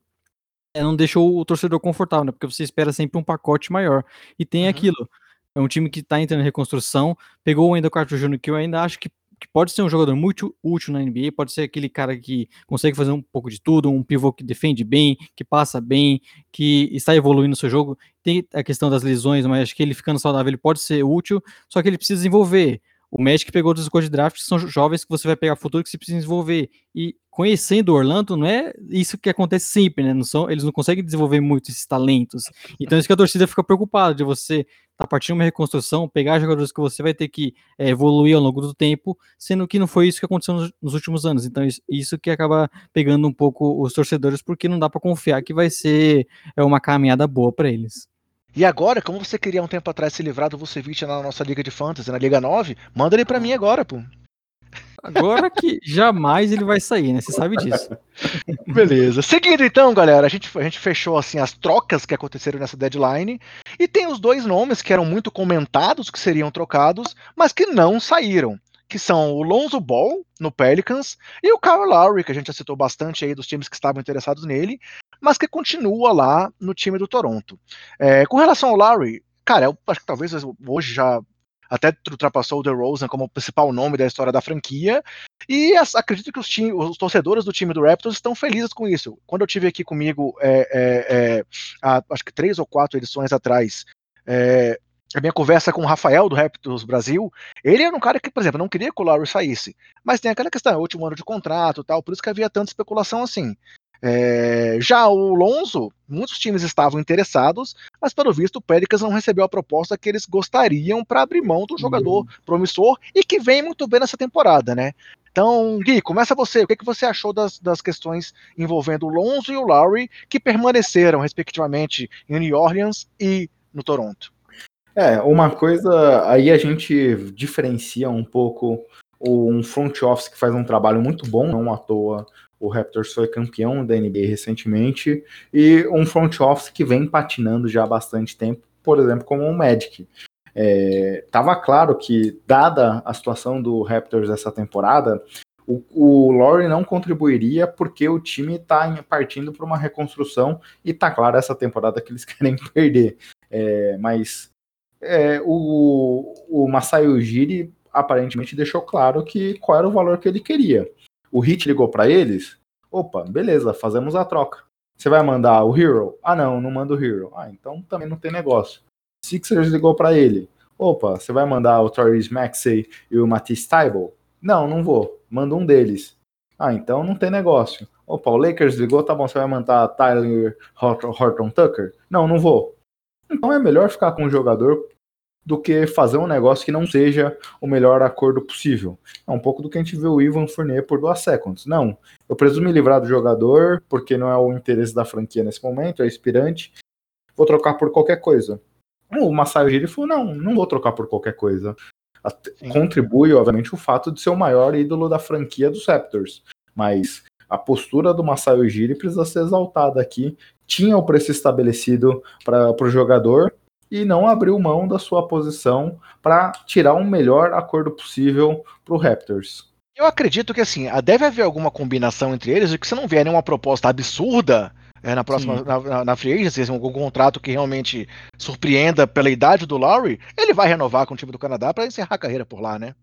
[SPEAKER 3] é, não deixou o torcedor confortável, né? Porque você espera sempre um pacote maior. E tem uhum. aquilo. É um time que está entrando em reconstrução. Pegou o Wendell Carter Jr., que eu ainda acho que, que pode ser um jogador muito útil na NBA. Pode ser aquele cara que consegue fazer um pouco de tudo, um pivô que defende bem, que passa bem, que está evoluindo no seu jogo. Tem a questão das lesões, mas acho que ele ficando saudável ele pode ser útil, só que ele precisa desenvolver. O Magic pegou outras escolhas de draft que são jovens que você vai pegar futuro que você precisa desenvolver. E conhecendo o Orlando, não é isso que acontece sempre, né? Não são, eles não conseguem desenvolver muito esses talentos. Então, isso que a torcida fica preocupada de você tá partindo uma reconstrução, pegar jogadores que você vai ter que é, evoluir ao longo do tempo, sendo que não foi isso que aconteceu nos, nos últimos anos. Então, isso, isso, que acaba pegando um pouco os torcedores, porque não dá para confiar que vai ser é, uma caminhada boa para eles.
[SPEAKER 1] E agora, como você queria um tempo atrás se livrar do Vucevic na nossa Liga de Fantasy, na Liga 9, manda ele para mim agora, pô.
[SPEAKER 3] Agora que jamais ele vai sair, né? Você sabe disso.
[SPEAKER 1] Beleza. Seguindo então, galera, a gente, a gente fechou assim as trocas que aconteceram nessa deadline e tem os dois nomes que eram muito comentados que seriam trocados, mas que não saíram. que são o Lonzo Ball no Pelicans e o Kyle Lowry, que a gente já citou bastante aí dos times que estavam interessados nele, mas que continua lá no time do Toronto. É, com relação ao Lowry, cara, eu acho que talvez hoje já até ultrapassou o DeRozan como o principal nome da história da franquia, e as, acredito que os, time, os, torcedores do time do Raptors estão felizes com isso. Quando eu tive aqui comigo, é, é, é, há, acho que três ou quatro edições atrás, é, a minha conversa com o Rafael do Raptors Brasil, ele era um cara que, por exemplo, não queria que o Lowry saísse, mas tem aquela questão, é último ano de contrato tal, por isso que havia tanta especulação assim. É, já o Lonzo, muitos times estavam interessados, mas pelo visto o Pelicans não recebeu a proposta que eles gostariam para abrir mão do jogador uhum. promissor e que vem muito bem nessa temporada, né? Então, Gui, começa você. O que, que você achou das, das questões envolvendo o Lonzo e o Lowry, que permaneceram, respectivamente, em New Orleans e no Toronto?
[SPEAKER 2] É, uma coisa, aí a gente diferencia um pouco um front office que faz um trabalho muito bom, não à toa o Raptors foi campeão da NBA recentemente, e um front office que vem patinando já há bastante tempo, por exemplo, como o Magic. É, tava claro que, dada a situação do Raptors essa temporada, o, o Laurie não contribuiria porque o time está partindo para uma reconstrução e tá claro essa temporada que eles querem perder. É, mas é, o, o Masai Ujiri aparentemente deixou claro que qual era o valor que ele queria. O Hit ligou para eles. Opa, beleza, fazemos a troca. Você vai mandar o Hero? Ah, não, não manda o Hero. Ah, então também não tem negócio. Sixers ligou para ele. Opa, você vai mandar o Torres Maxey e o Matisse Tybalt? Não, não vou. Manda um deles. Ah, então não tem negócio. Opa, o Lakers ligou, tá bom, você vai mandar Tyler Horton Tucker? Não, não vou. Então é melhor ficar com um jogador do que fazer um negócio que não seja o melhor acordo possível. É um pouco do que a gente viu o Ivan Fournier por duas seconds. Não, eu preciso me livrar do jogador, porque não é o interesse da franquia nesse momento, é inspirante, vou trocar por qualquer coisa. O Masai Ujiri falou, não, não vou trocar por qualquer coisa. Sim. Contribui, obviamente, o fato de ser o maior ídolo da franquia dos Raptors, mas a postura do Masai Ujiri precisa ser exaltada aqui. Tinha o preço estabelecido para o jogador, e não abriu mão da sua posição para tirar um melhor acordo possível para o Raptors.
[SPEAKER 1] Eu acredito que assim, deve haver alguma combinação entre eles, e que se não vier nenhuma proposta absurda é, na próxima na, na, na free agency, assim, algum contrato que realmente surpreenda pela idade do Lowry, ele vai renovar com o time do Canadá para encerrar a carreira por lá, né?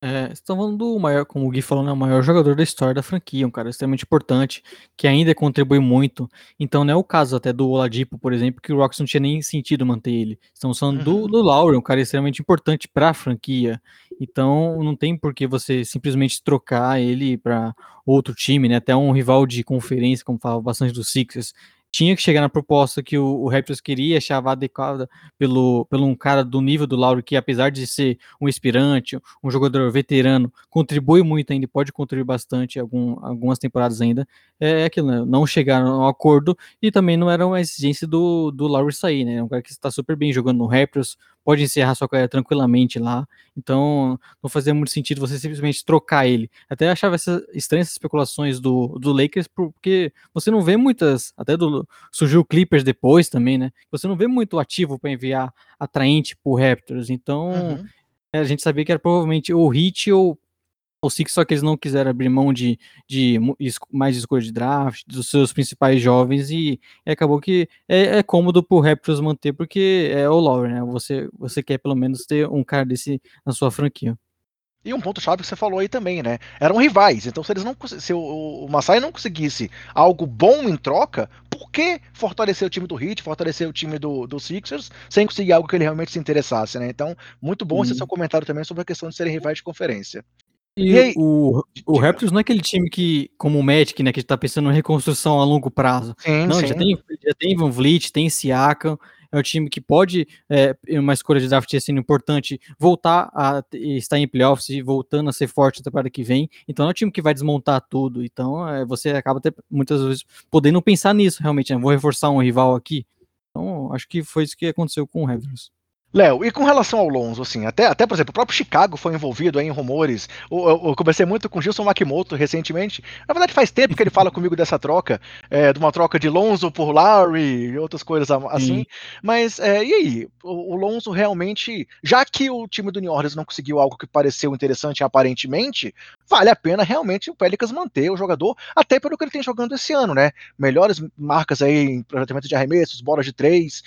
[SPEAKER 3] É, estão falando do maior, como o Gui falou, né, o maior jogador da história da franquia, um cara extremamente importante, que ainda contribui muito. Então não é o caso até do Oladipo, por exemplo, que o Rocks não tinha nem sentido manter ele. Estamos falando uhum. do, do Lowry, um cara extremamente importante para a franquia. Então não tem por que você simplesmente trocar ele para outro time, né? Até um rival de conferência, como falava bastante do Sixers, tinha que chegar na proposta que o, o Raptors queria, achava adequada pelo, pelo um cara do nível do Lauro, que apesar de ser um inspirante, um jogador veterano, contribui muito ainda, pode contribuir bastante algum, algumas temporadas ainda, é, é aquilo, né? não chegaram ao acordo e também não era uma exigência do, do Lowry sair, né? É um cara que está super bem jogando no Raptors, pode encerrar sua carreira tranquilamente lá, então não fazia muito sentido você simplesmente trocar ele. Até achava essa, estranhas especulações do, do Lakers, porque você não vê muitas, até do, surgiu o Clippers depois também, né? Você não vê muito ativo para enviar atraente pro Raptors, então uhum. a gente sabia que era provavelmente o Heat ou o Six, só que eles não quiseram abrir mão de, de mais escolha de draft, dos seus principais jovens, e, e acabou que é, é cômodo pro Raptors manter, porque é o Lowry, né? Você, você quer pelo menos ter um cara desse na sua franquia.
[SPEAKER 1] E um ponto-chave que você falou aí também, né? Eram rivais, então se eles não se o, o Masai não conseguisse algo bom em troca, por que fortalecer o time do Heat, fortalecer o time do, do Sixers, sem conseguir algo que ele realmente se interessasse, né? Então, muito bom esse seu comentário também sobre a questão de serem rivais de conferência.
[SPEAKER 3] E, e o, o Raptors não é aquele time que, como o Magic, né, que está pensando em reconstrução a longo prazo. Sim, não, sim. Já, tem, já tem Van Vliet, tem Siakam, é um time que pode, é, uma escolha de draft sendo importante, voltar a estar em playoffs e voltando a ser forte na temporada que vem. Então é um time que vai desmontar tudo. Então é, você acaba até, muitas vezes podendo pensar nisso realmente. Né? Vou reforçar um rival aqui. Então acho que foi isso que aconteceu com o Raptors.
[SPEAKER 1] Léo, e com relação ao Lonzo, assim, até, até por exemplo, o próprio Chicago foi envolvido em rumores. Eu, eu, eu conversei muito com o Gilson Makimoto recentemente. Na verdade, faz tempo que ele fala comigo dessa troca, é, de uma troca de Lonzo por Larry e outras coisas assim. Sim. Mas, é, e aí? O, o, Lonzo realmente, já que o time do New Orleans não conseguiu algo que pareceu interessante aparentemente, vale a pena realmente o Pelicans manter o jogador, até pelo que ele tem jogando esse ano, né? Melhores marcas aí em projetamento de arremessos, bolas de três,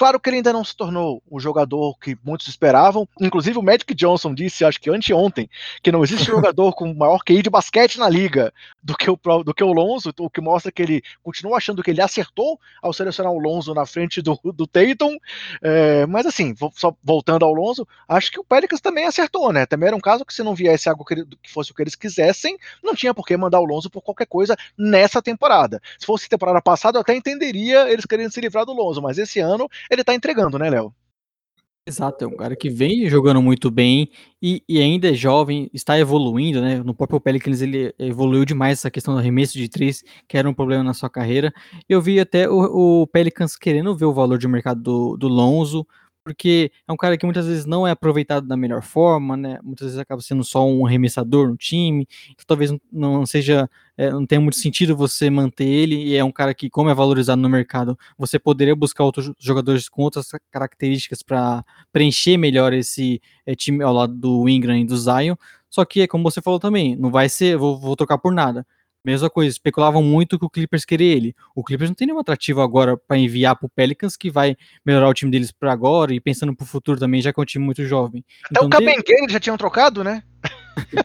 [SPEAKER 1] Claro que ele ainda não se tornou o jogador que muitos esperavam. Inclusive, o Magic Johnson disse, acho que anteontem, que não existe jogador com maior QI de basquete na liga do que o, do que o Lonzo, o que mostra que ele continua achando que ele acertou ao selecionar o Lonzo na frente do, do Tatum. É, mas, assim, só voltando ao Lonzo, acho que o Pelicans também acertou, né? Também era um caso que, se não viesse algo que, que fosse o que eles quisessem, não tinha por que mandar o Lonzo por qualquer coisa nessa temporada. Se fosse temporada passada, eu até entenderia eles querendo se livrar do Lonzo, mas esse ano ele tá entregando, né, Léo?
[SPEAKER 3] Exato, é um cara que vem jogando muito bem e, e, ainda é jovem, está evoluindo, né? No próprio Pelicans ele evoluiu demais essa questão do arremesso de três, que era um problema na sua carreira. Eu vi até o, o Pelicans querendo ver o valor de mercado do, do Lonzo, porque é um cara que muitas vezes não é aproveitado da melhor forma, né? Muitas vezes acaba sendo só um arremessador no time, então talvez não seja, é, não tenha muito sentido você manter ele, e é um cara que, como é valorizado no mercado, você poderia buscar outros jogadores com outras características para preencher melhor esse é, time ao lado do Ingram e do Zion, só que, como você falou também, não vai ser, vou, vou trocar por nada Mesma coisa, especulavam muito que o Clippers queria ele. O Clippers não tem nenhum atrativo agora para enviar para o Pelicans que vai melhorar o time deles para agora e pensando para o futuro também, já que é um time muito jovem.
[SPEAKER 1] Até então, o Caben tem... já tinham trocado, né?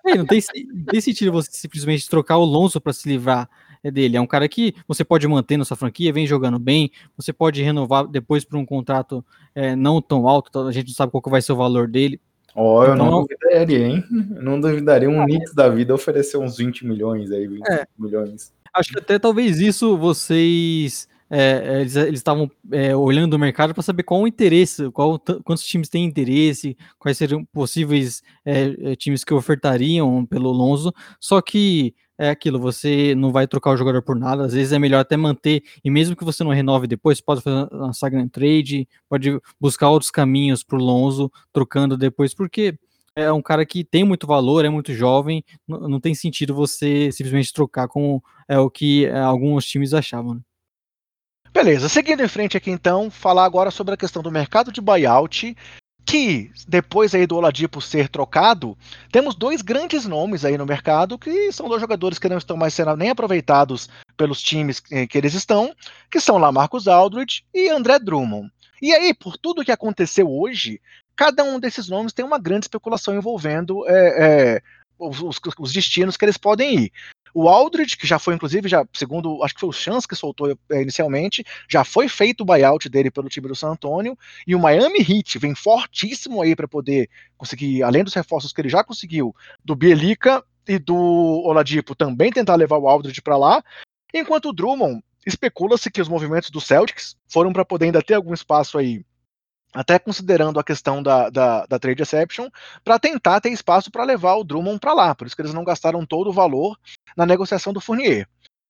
[SPEAKER 3] é, não, tem, tem sentido você simplesmente trocar o Lonzo para se livrar é dele. É um cara que você pode manter na sua franquia, vem jogando bem, você pode renovar depois por um contrato é, não tão alto, a gente não sabe qual vai ser o valor dele.
[SPEAKER 2] Ó, oh, eu então, não duvidaria, hein? não duvidaria um Knicks da vida oferecer uns 20 milhões aí, 20 é, milhões.
[SPEAKER 3] Acho que até talvez isso vocês é, eles estavam é, olhando o mercado para saber qual o interesse, qual, quantos times têm interesse, quais seriam possíveis é, é times que ofertariam pelo Lonzo. Só que é aquilo, você não vai trocar o jogador por nada, às vezes é melhor até manter, e mesmo que você não renove depois, pode fazer uma Sagan Trade, pode buscar outros caminhos para o Lonzo, trocando depois, porque é um cara que tem muito valor, é muito jovem, não, não tem sentido você simplesmente trocar como é o que é, alguns times achavam. Né?
[SPEAKER 1] Beleza, seguindo em frente aqui então, falar agora sobre a questão do mercado de buyout que depois aí do Oladipo ser trocado, temos dois grandes nomes aí no mercado que são dois jogadores que não estão mais sendo nem aproveitados pelos times que eles estão, que são lá Marcos Aldridge e André Drummond. E aí, por tudo que aconteceu hoje, cada um desses nomes tem uma grande especulação envolvendo é, é, os, os, destinos que eles podem ir. O Aldridge, que já foi, inclusive, já, segundo, acho que foi o Chance que soltou é, inicialmente, já foi feito o buyout dele pelo time do San Antonio, e o Miami Heat vem fortíssimo aí para poder conseguir, além dos reforços que ele já conseguiu, do Bielica e do Oladipo também tentar levar o Aldridge para lá, enquanto o Drummond especula-se que os movimentos do Celtics foram para poder ainda ter algum espaço aí até considerando a questão da, da, da trade exception, para tentar ter espaço para levar o Drummond para lá. Por isso que eles não gastaram todo o valor na negociação do Fournier.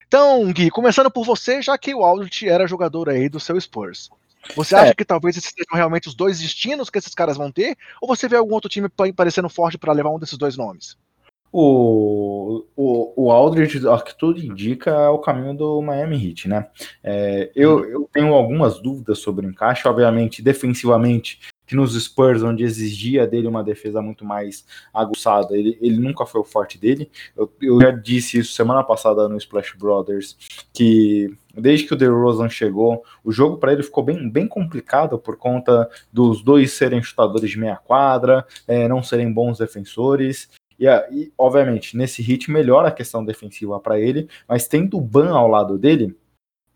[SPEAKER 1] Então, Gui, começando por você, já que o Aldrich era jogador aí do seu Spurs. Você acha é. que talvez esses sejam realmente os dois destinos que esses caras vão ter? Ou você vê algum outro time parecendo forte para levar um desses dois nomes?
[SPEAKER 2] O, o, o Aldridge, o que tudo indica, é o caminho do Miami Heat, né? É, eu, eu tenho algumas dúvidas sobre o encaixe, obviamente, defensivamente, que nos Spurs, onde exigia dele uma defesa muito mais aguçada, ele, ele nunca foi o forte dele. Eu, eu já disse isso semana passada no Splash Brothers, que desde que o DeRozan chegou, o jogo para ele ficou bem, bem complicado por conta dos dois serem chutadores de meia quadra, é, não serem bons defensores, e, e, obviamente, nesse hit melhora a questão defensiva para ele, mas tendo o Ban ao lado dele,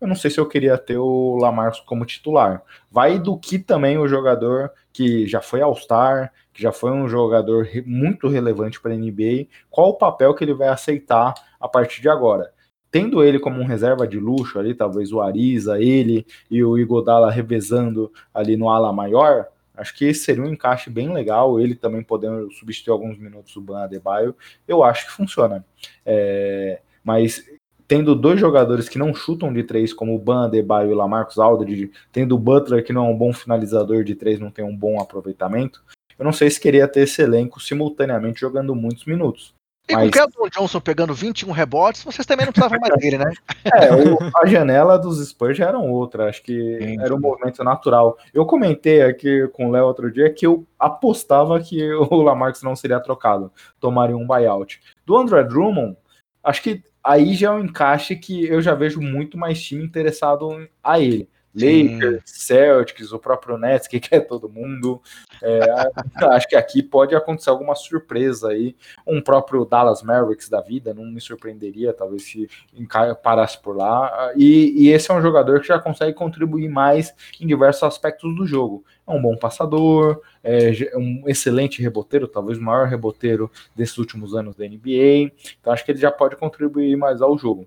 [SPEAKER 2] eu não sei se eu queria ter o Lamarcus como titular. Vai do que também o jogador que já foi All-Star, que já foi um jogador muito relevante para a NBA, qual o papel que ele vai aceitar a partir de agora. Tendo ele como um reserva de luxo ali, talvez o Ariza, ele e o Igodala revezando ali no ala maior, Acho que esse seria um encaixe bem legal, ele também podendo substituir alguns minutos do Ban Adebayo, eu acho que funciona. É, mas tendo dois jogadores que não chutam de três, como o Ban, Debaio e o Lamarcus Aldridge, tendo o Butler que não é um bom finalizador de três, não tem um bom aproveitamento, eu não sei se queria ter esse elenco simultaneamente jogando muitos minutos.
[SPEAKER 1] E mas... com o Keldon Johnson pegando 21 rebotes, vocês também não precisavam mais dele, né?
[SPEAKER 2] É, o, a janela dos Spurs já eram outra, acho que Sim. era um movimento natural. Eu comentei aqui com o Léo outro dia que eu apostava que o Lamarcus não seria trocado, tomaria um buyout. Do André Drummond, acho que aí já é um encaixe que eu já vejo muito mais time interessado a ele. Lakers, Celtics, o próprio Nets, que quer todo mundo. É, acho que aqui pode acontecer alguma surpresa aí. Um próprio Dallas Mavericks da vida, não me surpreenderia, talvez se parasse por lá. E, e, esse é um jogador que já consegue contribuir mais em diversos aspectos do jogo. É um bom passador, é um excelente reboteiro, talvez o maior reboteiro desses últimos anos da NBA. Então acho que ele já pode contribuir mais ao jogo.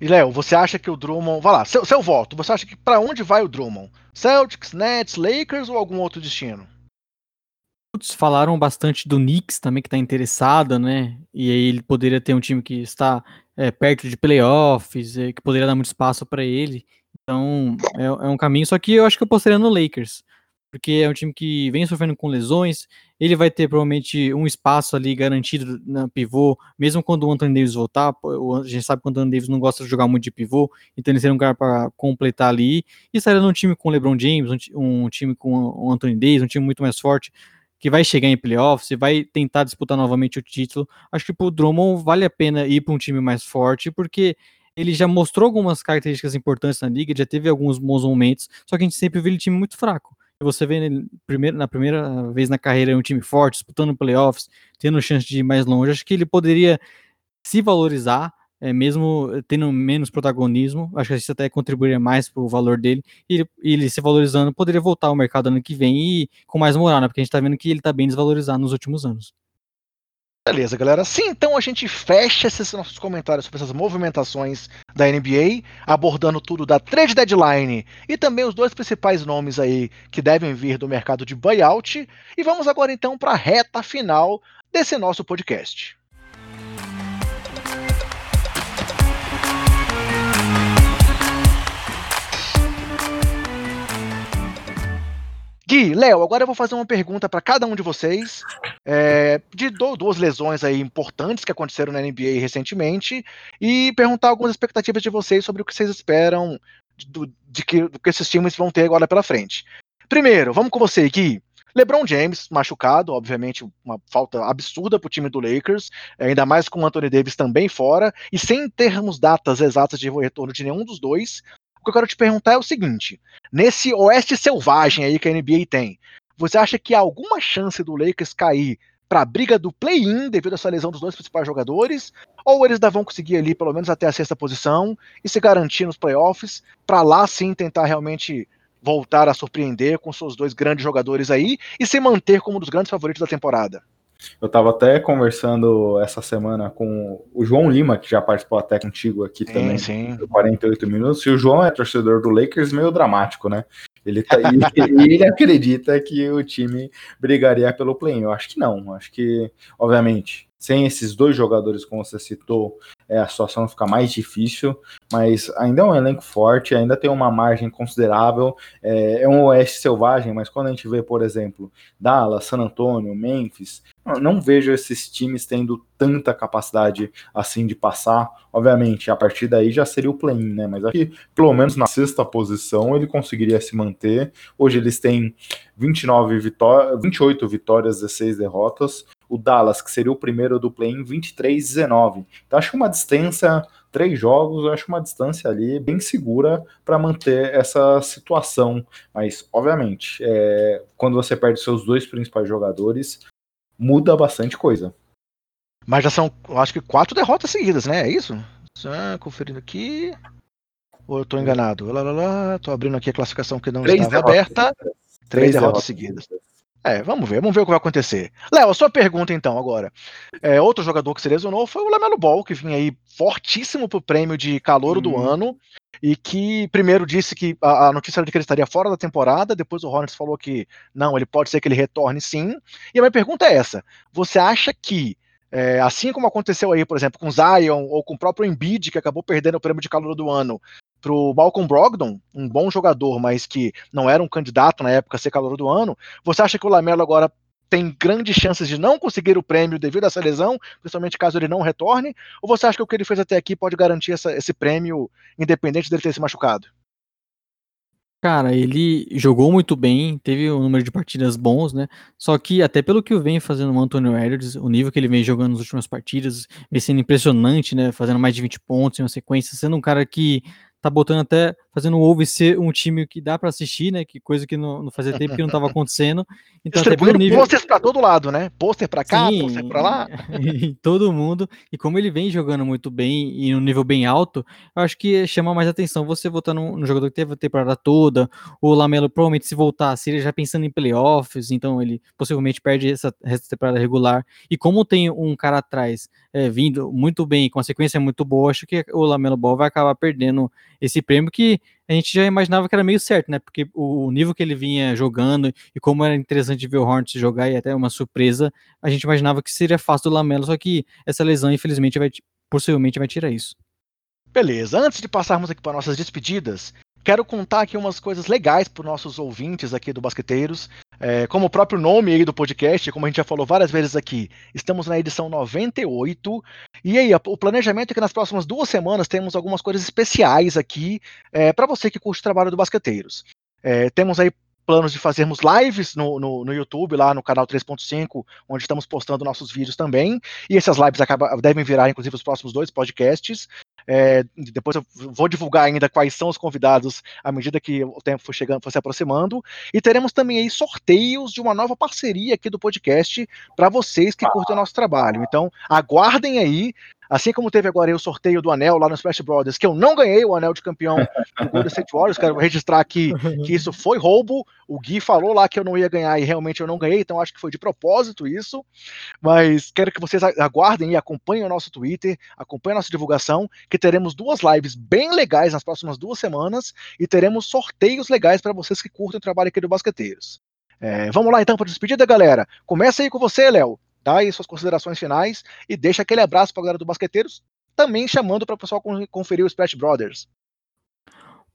[SPEAKER 1] E Léo, você acha que o Drummond. Vai lá, seu, seu voto. Você acha que para onde vai o Drummond? Celtics, Nets, Lakers ou algum outro destino?
[SPEAKER 3] Falaram bastante do Knicks também, que está interessado, né? E aí ele poderia ter um time que está é, perto de playoffs, é, que poderia dar muito espaço para ele. Então é, é, um caminho. Só que eu acho que eu postaria no Lakers porque é um time que vem sofrendo com lesões. Ele vai ter provavelmente um espaço ali garantido na pivô, mesmo quando o Anthony Davis voltar. A gente sabe que o Anthony Davis não gosta de jogar muito de pivô, então ele seria um cara para completar ali. E estaria num time com o LeBron James, um, time com o Anthony Davis, um time muito mais forte que vai chegar em playoffs e vai tentar disputar novamente o título. Acho que pro Drummond vale a pena ir para um time mais forte, porque ele já mostrou algumas características importantes na liga, já teve alguns bons momentos, só que a gente sempre viu ele time muito fraco você vê primeiro, na primeira vez na carreira um time forte, disputando playoffs, tendo chance de ir mais longe, acho que ele poderia se valorizar, é, mesmo tendo menos protagonismo, acho que isso até contribuiria mais para o valor dele, e ele, ele, se valorizando poderia voltar ao mercado ano que vem e com mais moral, né, porque a gente está vendo que ele está bem desvalorizado nos últimos anos.
[SPEAKER 1] Beleza, galera. Sim, então a gente fecha esses nossos comentários sobre essas movimentações da NBA, abordando tudo da trade deadline e também os dois principais nomes aí que devem vir do mercado de buyout. E vamos agora então para a reta final desse nosso podcast. Gui, Léo, agora eu vou fazer uma pergunta para cada um de vocês é, de duas lesões aí importantes que aconteceram na NBA recentemente e perguntar algumas expectativas de vocês sobre o que vocês esperam do, de que, do que esses times vão ter agora pela frente. Primeiro, vamos com você, Gui. LeBron James machucado, obviamente uma falta absurda para o time do Lakers, ainda mais com o Anthony Davis também fora e sem termos datas exatas de retorno de nenhum dos dois que eu quero te perguntar é o seguinte: nesse oeste selvagem aí que a NBA tem, você acha que há alguma chance do Lakers cair para a briga do play-in devido a essa lesão dos dois principais jogadores? Ou eles ainda vão conseguir ali pelo menos até a sexta posição e se garantir nos playoffs para lá sim tentar realmente voltar a surpreender com seus dois grandes jogadores aí e se manter como um dos grandes favoritos da temporada?
[SPEAKER 2] Eu estava até conversando essa semana com o João Lima, que já participou até contigo aqui sim, também, sim. 48 minutos, e o João é torcedor do Lakers meio dramático, né? Ele, tá, ele, ele acredita que o time brigaria pelo play-in. Eu acho que não. Acho que, obviamente, sem esses dois jogadores, como você citou, é, a situação fica mais difícil, mas ainda é um elenco forte, ainda tem uma margem considerável. É, é um oeste selvagem, mas quando a gente vê, por exemplo, Dallas, San Antonio, Memphis, não vejo esses times tendo tanta capacidade assim de passar. Obviamente, a partir daí já seria o play-in, né? Mas aqui, pelo menos na sexta posição, ele conseguiria se manter. Hoje eles têm 29 vitórias, 28 vitórias, 16 derrotas. O Dallas, que seria o primeiro do play-in, 23-19. Então acho que uma distância, três jogos, acho uma distância ali bem segura para manter essa situação. Mas, obviamente, é, quando você perde seus dois principais jogadores, muda bastante coisa.
[SPEAKER 1] Mas já são, acho que quatro derrotas seguidas, né? É isso? Ah, conferindo aqui. Ou eu tô enganado? Lá, lá, lá, tô abrindo aqui a classificação que não Três estava aberta. Três, Três derrotas, derrotas seguidas. É, vamos ver, vamos ver o que vai acontecer. Léo, a sua pergunta então agora. É, outro jogador que se lesionou foi o Lamelo Ball, que vinha aí fortíssimo pro prêmio de calor do uhum. ano e que primeiro disse que a, a, notícia era de que ele estaria fora da temporada, depois o Hornets falou que não, ele pode ser que ele retorne sim. E a minha pergunta é essa: você acha que É, assim como aconteceu aí, por exemplo, com Zion ou com o próprio Embiid, que acabou perdendo o prêmio de calor do ano para o Malcolm Brogdon, um bom jogador, mas que não era um candidato na época a ser calor do ano, você acha que o Lamelo agora tem grandes chances de não conseguir o prêmio devido a essa lesão, principalmente caso ele não retorne? Ou você acha que o que ele fez até aqui pode garantir essa, esse prêmio, independente dele ter se machucado?
[SPEAKER 3] Cara, ele jogou muito bem, teve um número de partidas bons, né? Só que até pelo que eu venho fazendo o Antonio Edwards, o nível que ele vem jogando nas últimas partidas, vem sendo impressionante, né? Fazendo mais de 20 pontos em uma sequência, sendo um cara que tá botando até, fazendo o Wolves ser um time que dá para assistir, né? Que coisa que não, não fazia tempo que não tava acontecendo.
[SPEAKER 1] Então, pelo nível... pôster pra todo lado, né? Pôster pra cá, Sim, pôster pra lá.
[SPEAKER 3] em todo mundo. E como ele vem jogando muito bem e no nível bem alto, eu acho que chama mais atenção você votar no, no jogador que teve a temporada toda. O Lamelo provavelmente se voltar, seria já pensando em playoffs, então ele possivelmente perde essa, essa temporada regular. E como tem um cara atrás é, vindo muito bem, com a sequência muito boa, acho que o Lamelo Ball vai acabar perdendo esse prêmio que a gente já imaginava que era meio certo, né? Porque o nível que ele vinha jogando e como era interessante ver o Hornets jogar e até uma surpresa, a gente imaginava que seria fácil do Lamelo, só que essa lesão, infelizmente, vai, possivelmente vai tirar isso.
[SPEAKER 1] Beleza, antes de passarmos aqui para nossas despedidas, quero contar aqui umas coisas legais para os nossos ouvintes aqui do Basqueteiros. É, como o próprio nome do podcast, como a gente já falou várias vezes aqui, estamos na edição 98. E aí, o planejamento é que nas próximas duas semanas temos algumas coisas especiais aqui é, para você que curte o trabalho do Basqueteiros. É, temos aí planos de fazermos lives no, no, no, YouTube, lá no canal 3.5, onde estamos postando nossos vídeos também. E essas lives acaba, devem virar, inclusive, os próximos dois podcasts. É, depois eu vou divulgar ainda quais são os convidados à medida que o tempo for chegando, for se aproximando. E teremos também aí sorteios de uma nova parceria aqui do podcast para vocês que curtem o nosso trabalho. Então, aguardem aí. Assim como teve agora o sorteio do anel lá no Splash Brothers, que eu não ganhei o anel de campeão do Golden State Warriors, quero registrar aqui que isso foi roubo. O Gui falou lá que eu não ia ganhar e realmente eu não ganhei, então acho que foi de propósito isso. Mas quero que vocês aguardem e acompanhem o nosso Twitter, acompanhem a nossa divulgação, que teremos duas lives bem legais nas próximas duas semanas e teremos sorteios legais para vocês que curtem o trabalho aqui do Basqueteiros. É, vamos lá então para a despedida, galera. Começa aí com você, Léo dá aí suas considerações finais e deixa aquele abraço para a galera do Basqueteiros, também chamando para o pessoal conferir o Splash Brothers.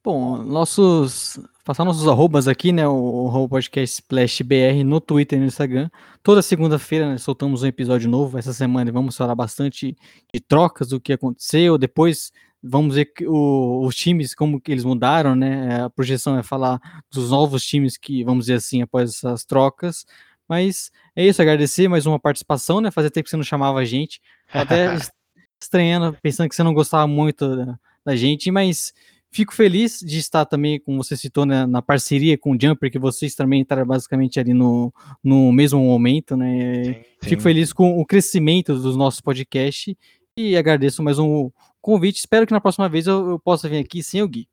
[SPEAKER 3] Bom, nossos. Passar nossos arrobas aqui, né? O, o podcast Splash BR no Twitter e no Instagram. Toda segunda-feira né, soltamos um episódio novo. Essa semana vamos falar bastante de trocas, do que aconteceu. Depois vamos ver o, os times, como que eles mudaram, né? A projeção é falar dos novos times que, vamos dizer assim, após essas trocas. Mas é isso, agradecer mais uma participação, né? Fazia tempo que você não chamava a gente. Até estranhando, pensando que você não gostava muito da, da, gente, mas fico feliz de estar também, como você citou, né, na parceria com o Jumper, que vocês também estão basicamente ali no, no mesmo momento, né? Sim, sim. Fico feliz com o crescimento dos nossos podcasts e agradeço mais um convite. Espero que na próxima vez eu, eu possa vir aqui sem o Gui.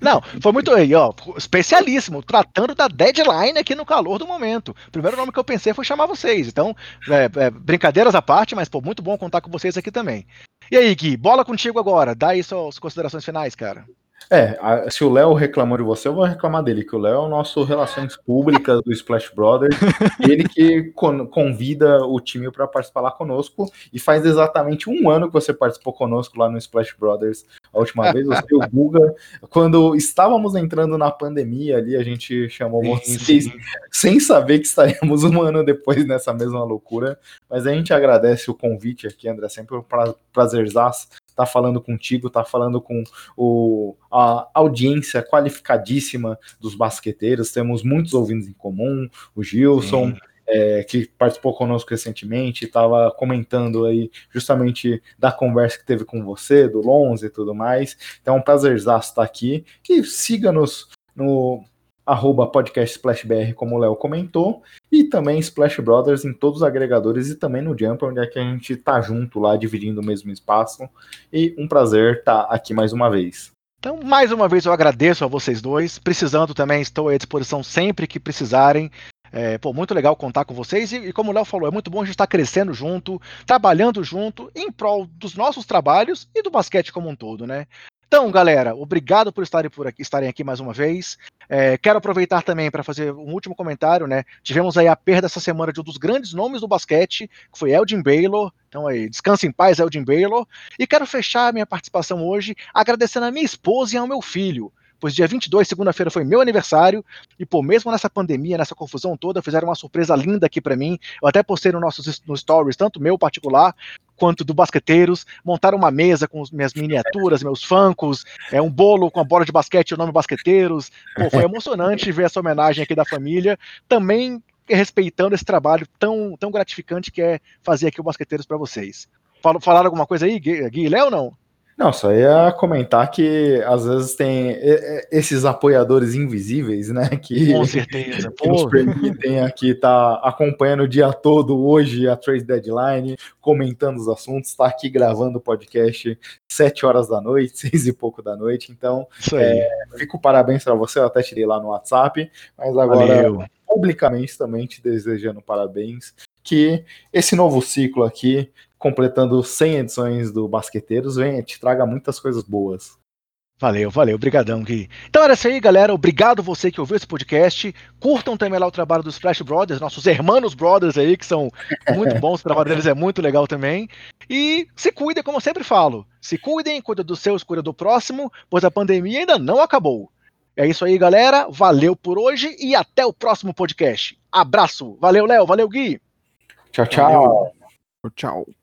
[SPEAKER 1] Não, foi muito aí, ó, especialíssimo, tratando da deadline aqui no calor do momento. O primeiro nome que eu pensei foi chamar vocês. Então, é, é, brincadeiras à parte, mas pô, muito bom contar com vocês aqui também. E aí, Gui, bola contigo agora. Dá aí suas considerações finais, cara.
[SPEAKER 2] É, se o Léo reclamou de você, eu vou reclamar dele, que o Léo é o nosso Relações Públicas do Splash Brothers, ele que convida o time para participar lá conosco, e faz exatamente um ano que você participou conosco lá no Splash Brothers a última vez, você e o Guga, quando estávamos entrando na pandemia ali, a gente chamou sim, vocês, sim. sem saber que estaríamos um ano depois nessa mesma loucura, mas a gente agradece o convite aqui, André, sempre um prazerzaço tá falando contigo, tá falando com o, a audiência qualificadíssima dos basqueteiros. Temos muitos ouvintes em comum, o Gilson. É, que participou conosco recentemente, estava comentando aí justamente da conversa que teve com você, do Lonze e tudo mais. Então é um prazerzaço estar aqui. E siga-nos no arroba podcast SplashBR, como o Léo comentou, e também Splash Brothers em todos os agregadores e também no Jumper, onde é que a gente tá junto lá, dividindo o mesmo espaço. E um prazer estar tá aqui mais uma vez.
[SPEAKER 1] Então, mais uma vez eu agradeço a vocês dois. Precisando também, estou à disposição sempre que precisarem. É, pô, muito legal contar com vocês. E, e como o Léo falou, é muito bom a gente estar crescendo junto, trabalhando junto, em prol dos nossos trabalhos e do basquete como um todo, né? Então, galera, obrigado por estarem, por aqui, estarem aqui mais uma vez. É, quero aproveitar também para fazer um último comentário, né? Tivemos aí a perda essa semana de um dos grandes nomes do basquete, que foi Elgin Baylor. Então aí, descanse em paz, Elgin Baylor. E quero fechar minha participação hoje agradecendo a minha esposa e ao meu filho pois dia 22, segunda-feira, foi meu aniversário, e pô, mesmo nessa pandemia, nessa confusão toda, fizeram uma surpresa linda aqui para mim. Eu até postei no nossos no stories, tanto meu particular quanto do Basqueteiros, montaram uma mesa com minhas miniaturas, meus funkos, é um bolo com a bola de basquete e o nome Basqueteiros. Pô, foi emocionante ver essa homenagem aqui da família, também respeitando esse trabalho tão, tão gratificante que é fazer aqui o Basqueteiros para vocês. Falaram alguma coisa aí, Gui, Gui Léo, não?
[SPEAKER 2] Não, só ia comentar que às vezes tem esses apoiadores invisíveis, né? Que,
[SPEAKER 1] Com certeza.
[SPEAKER 2] que nos permitem aqui estar tá acompanhando o dia todo hoje a trade deadline, comentando os assuntos, estar tá aqui gravando o podcast sete horas da noite, seis e pouco da noite. Então, é, fico parabéns para você, eu até tirei lá no WhatsApp, mas agora Valeu. publicamente também te desejando parabéns. Que esse novo ciclo aqui completando 100 edições do Basqueteiros, vem, te traga muitas coisas boas.
[SPEAKER 1] Valeu, valeu, obrigadão, Gui. Então era isso aí, galera. Obrigado você que ouviu esse podcast. Curtam também lá o trabalho dos Flash Brothers, nossos hermanos brothers aí, que são muito bons, o trabalho deles é muito legal também. E se cuidem, como eu sempre falo. Se cuidem, cuida dos seus, cuida do próximo, pois a pandemia ainda não acabou. É isso aí, galera. Valeu por hoje e até o próximo podcast. Abraço. Valeu, Léo. Valeu, Gui.
[SPEAKER 2] Tchau, tchau.
[SPEAKER 3] Valeu. Tchau.